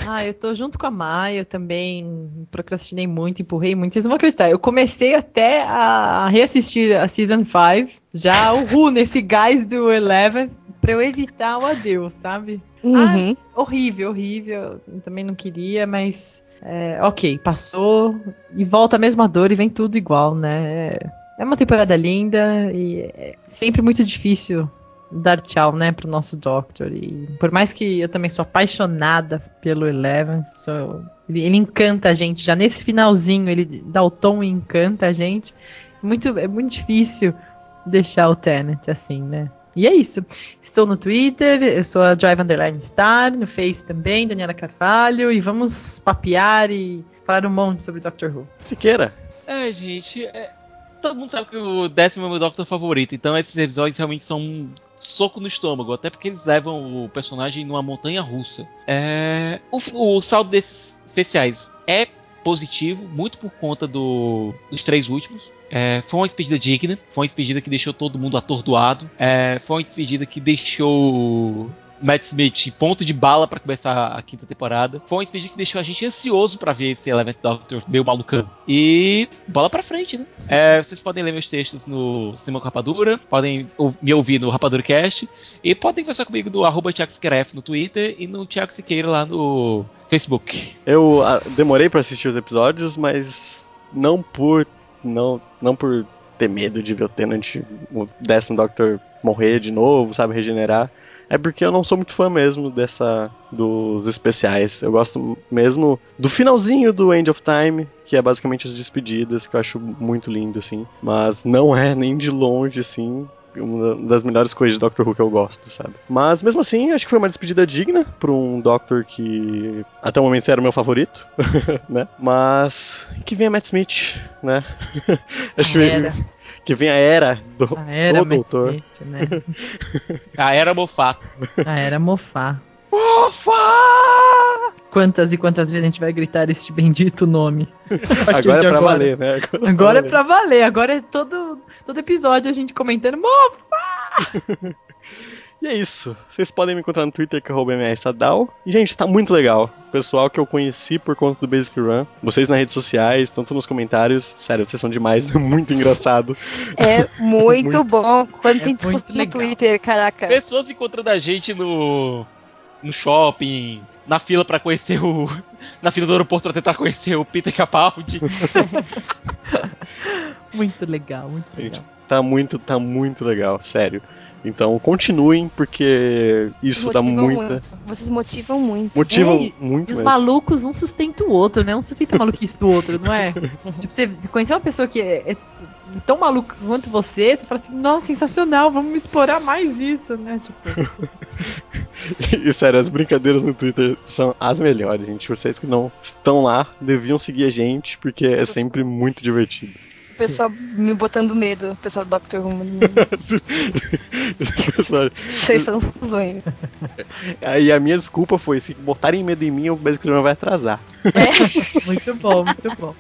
Ah, eu tô junto com a Maia, eu também procrastinei muito, empurrei muito. Vocês não vão acreditar, eu comecei até a reassistir a Season 5, já o Ru nesse gás do Eleven, pra eu evitar o adeus, sabe? Uhum. Horrível, horrível. Eu também não queria, mas. é, ok, passou e volta a mesma dor e vem tudo igual, né? É uma temporada linda e é sempre muito difícil dar tchau, né, pro nosso Doctor. E por mais que eu também sou apaixonada pelo Eleven, sou- ele, ele encanta a gente. Já nesse finalzinho, ele dá o tom e encanta a gente. Muito, é muito difícil deixar o Tenet assim, né? E é isso. Estou no Twitter, eu sou a Drive Underline Star, no Face também, Daniela Carvalho, e vamos papear e falar um monte sobre Doctor Who. Siqueira. É, gente, é, todo mundo sabe que o décimo é o meu Doctor favorito, então esses episódios realmente são um soco no estômago, até porque eles levam o personagem numa montanha russa. É, o, o saldo desses especiais é positivo, muito por conta do, dos três últimos. É, foi uma despedida digna, foi uma despedida que deixou todo mundo atordoado, é, foi uma despedida que deixou Matt Smith ponto de bala pra começar a quinta temporada. Foi uma despedida que deixou a gente ansioso pra ver esse Eleventh Doctor meio malucão. E bola pra frente, né? É, vocês podem ler meus textos no com Rapadura, podem me ouvir no Rapadura Cast e podem conversar comigo no arroba no Twitter e no Thiago Siqueira lá no Facebook. Eu ah, demorei pra assistir os episódios, mas não por não não por ter medo de ver o Tenant, o décimo Doctor morrer de novo, sabe, regenerar. É porque eu não sou muito fã mesmo dessa dos especiais. Eu gosto mesmo do finalzinho do End of Time, que é basicamente as despedidas, que eu acho muito lindo assim, mas não é nem de longe assim uma das melhores coisas de Doctor Who que eu gosto, sabe? Mas mesmo assim, acho que foi uma despedida digna pra um Doctor que até o momento era o meu favorito, né? Mas que venha Matt Smith, né? acho que. Que venha a era do, A era do Doutor. Smith, né? A era mofato. A era mofar. Mofa! Quantas e quantas vezes a gente vai gritar este bendito nome? Agora é pra valer, né? Agora, Agora é valer. pra valer. Agora é todo, todo episódio a gente comentando. Mofa! E é isso. Vocês podem me encontrar no Twitter, que é mrsadal. E, gente, tá muito legal. Pessoal que eu conheci por conta do Basic Run. Vocês nas redes sociais, tanto nos comentários. Sério, vocês são demais. É muito engraçado. É muito, Muito. bom. Quando É tem discussão no. Twitter, caraca. Pessoas encontrando a gente no, no shopping, na fila pra conhecer o. Na fila do aeroporto pra tentar conhecer o Peter Capaldi. Muito legal, muito Gente, legal. tá muito, tá muito legal. Sério. Então, continuem, porque isso dá muita... muito. Vocês motivam muito. Motivam É, muito E os mesmo. malucos, um sustenta o outro, né? Um sustenta a maluquice do outro, não é? tipo, você conhecer uma pessoa que é, é tão maluca quanto você, você fala assim, nossa, sensacional, vamos explorar mais isso, né? Tipo, E sério, as brincadeiras no Twitter são as melhores, gente. Vocês que não estão lá, deviam seguir a gente, porque é sempre muito divertido. Pessoal me botando medo. O pessoal do Doctor Who. Vocês são zoeiros. Aí a minha desculpa foi, se botarem medo em mim, o Basic Run vai atrasar. muito bom, muito bom.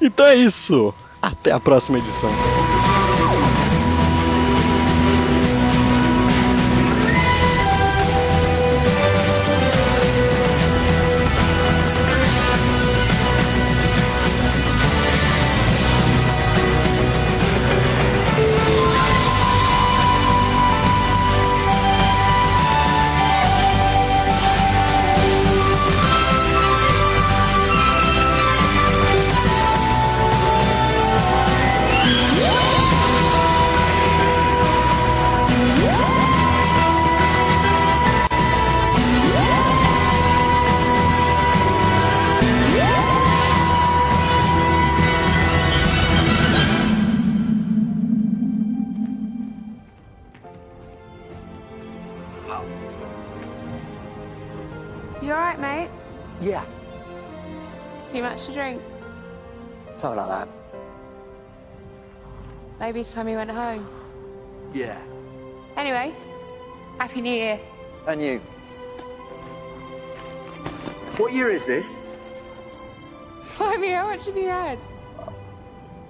Então é isso. Até a próxima edição. Maybe it's time you went home. Yeah. Anyway, Happy New Year. And you? What year is this? Blimey, how much have you had?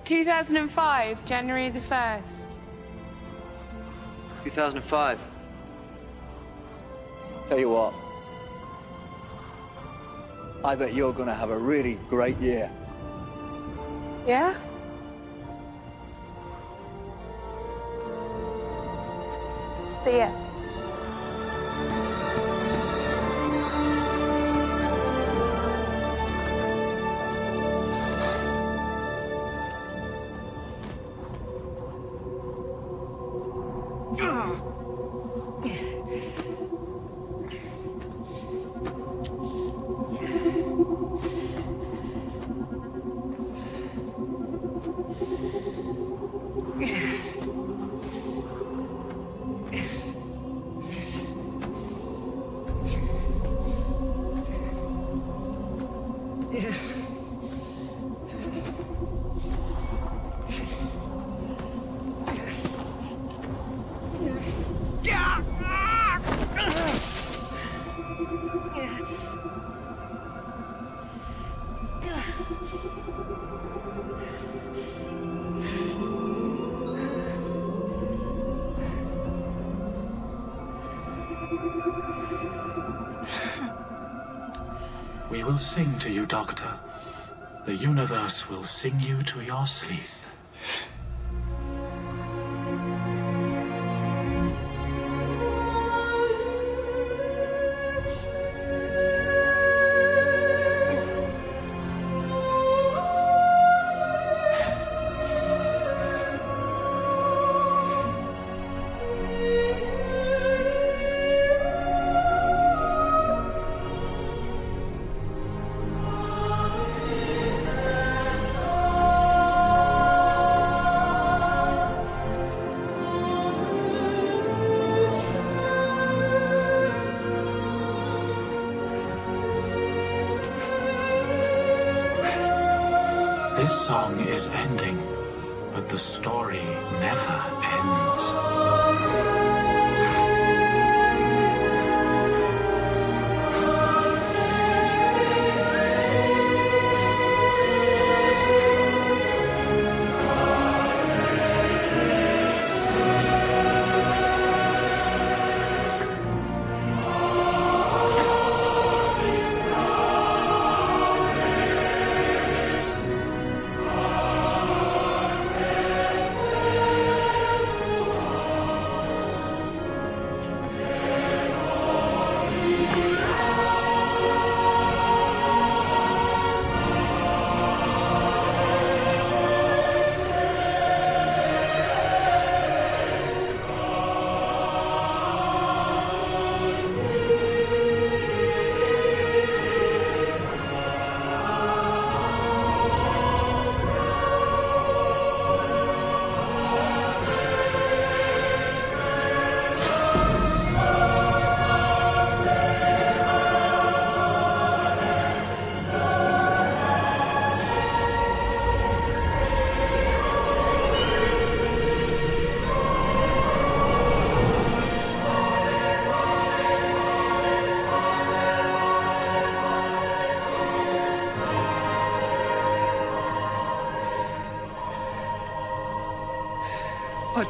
2005, January the 1st. 2005. Tell you what. I bet you're gonna have a really great year. Yeah? see you. Sing to you, Doctor. The universe will sing you to your sleep.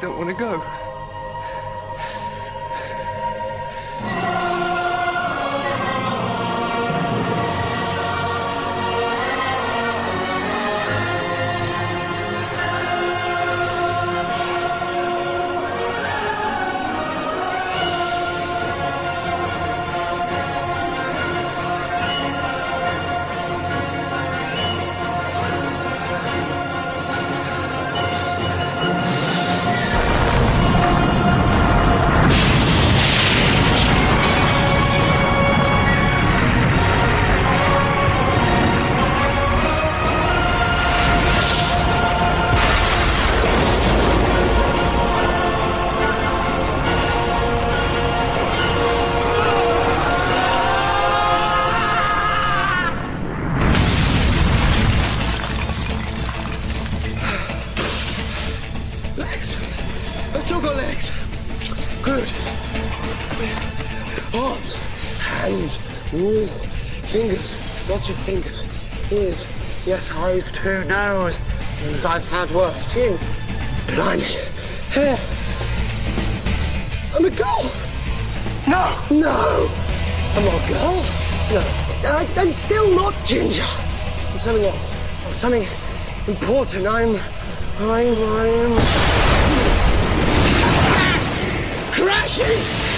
Don't want to go. Fingers, ears, yes, eyes two nose, and I've had worse, chin, blimey, hair. I'm a girl. No, no, I'm not a girl. No, I, I'm still not Ginger. Something else, something important. I'm, I'm, I'm crashing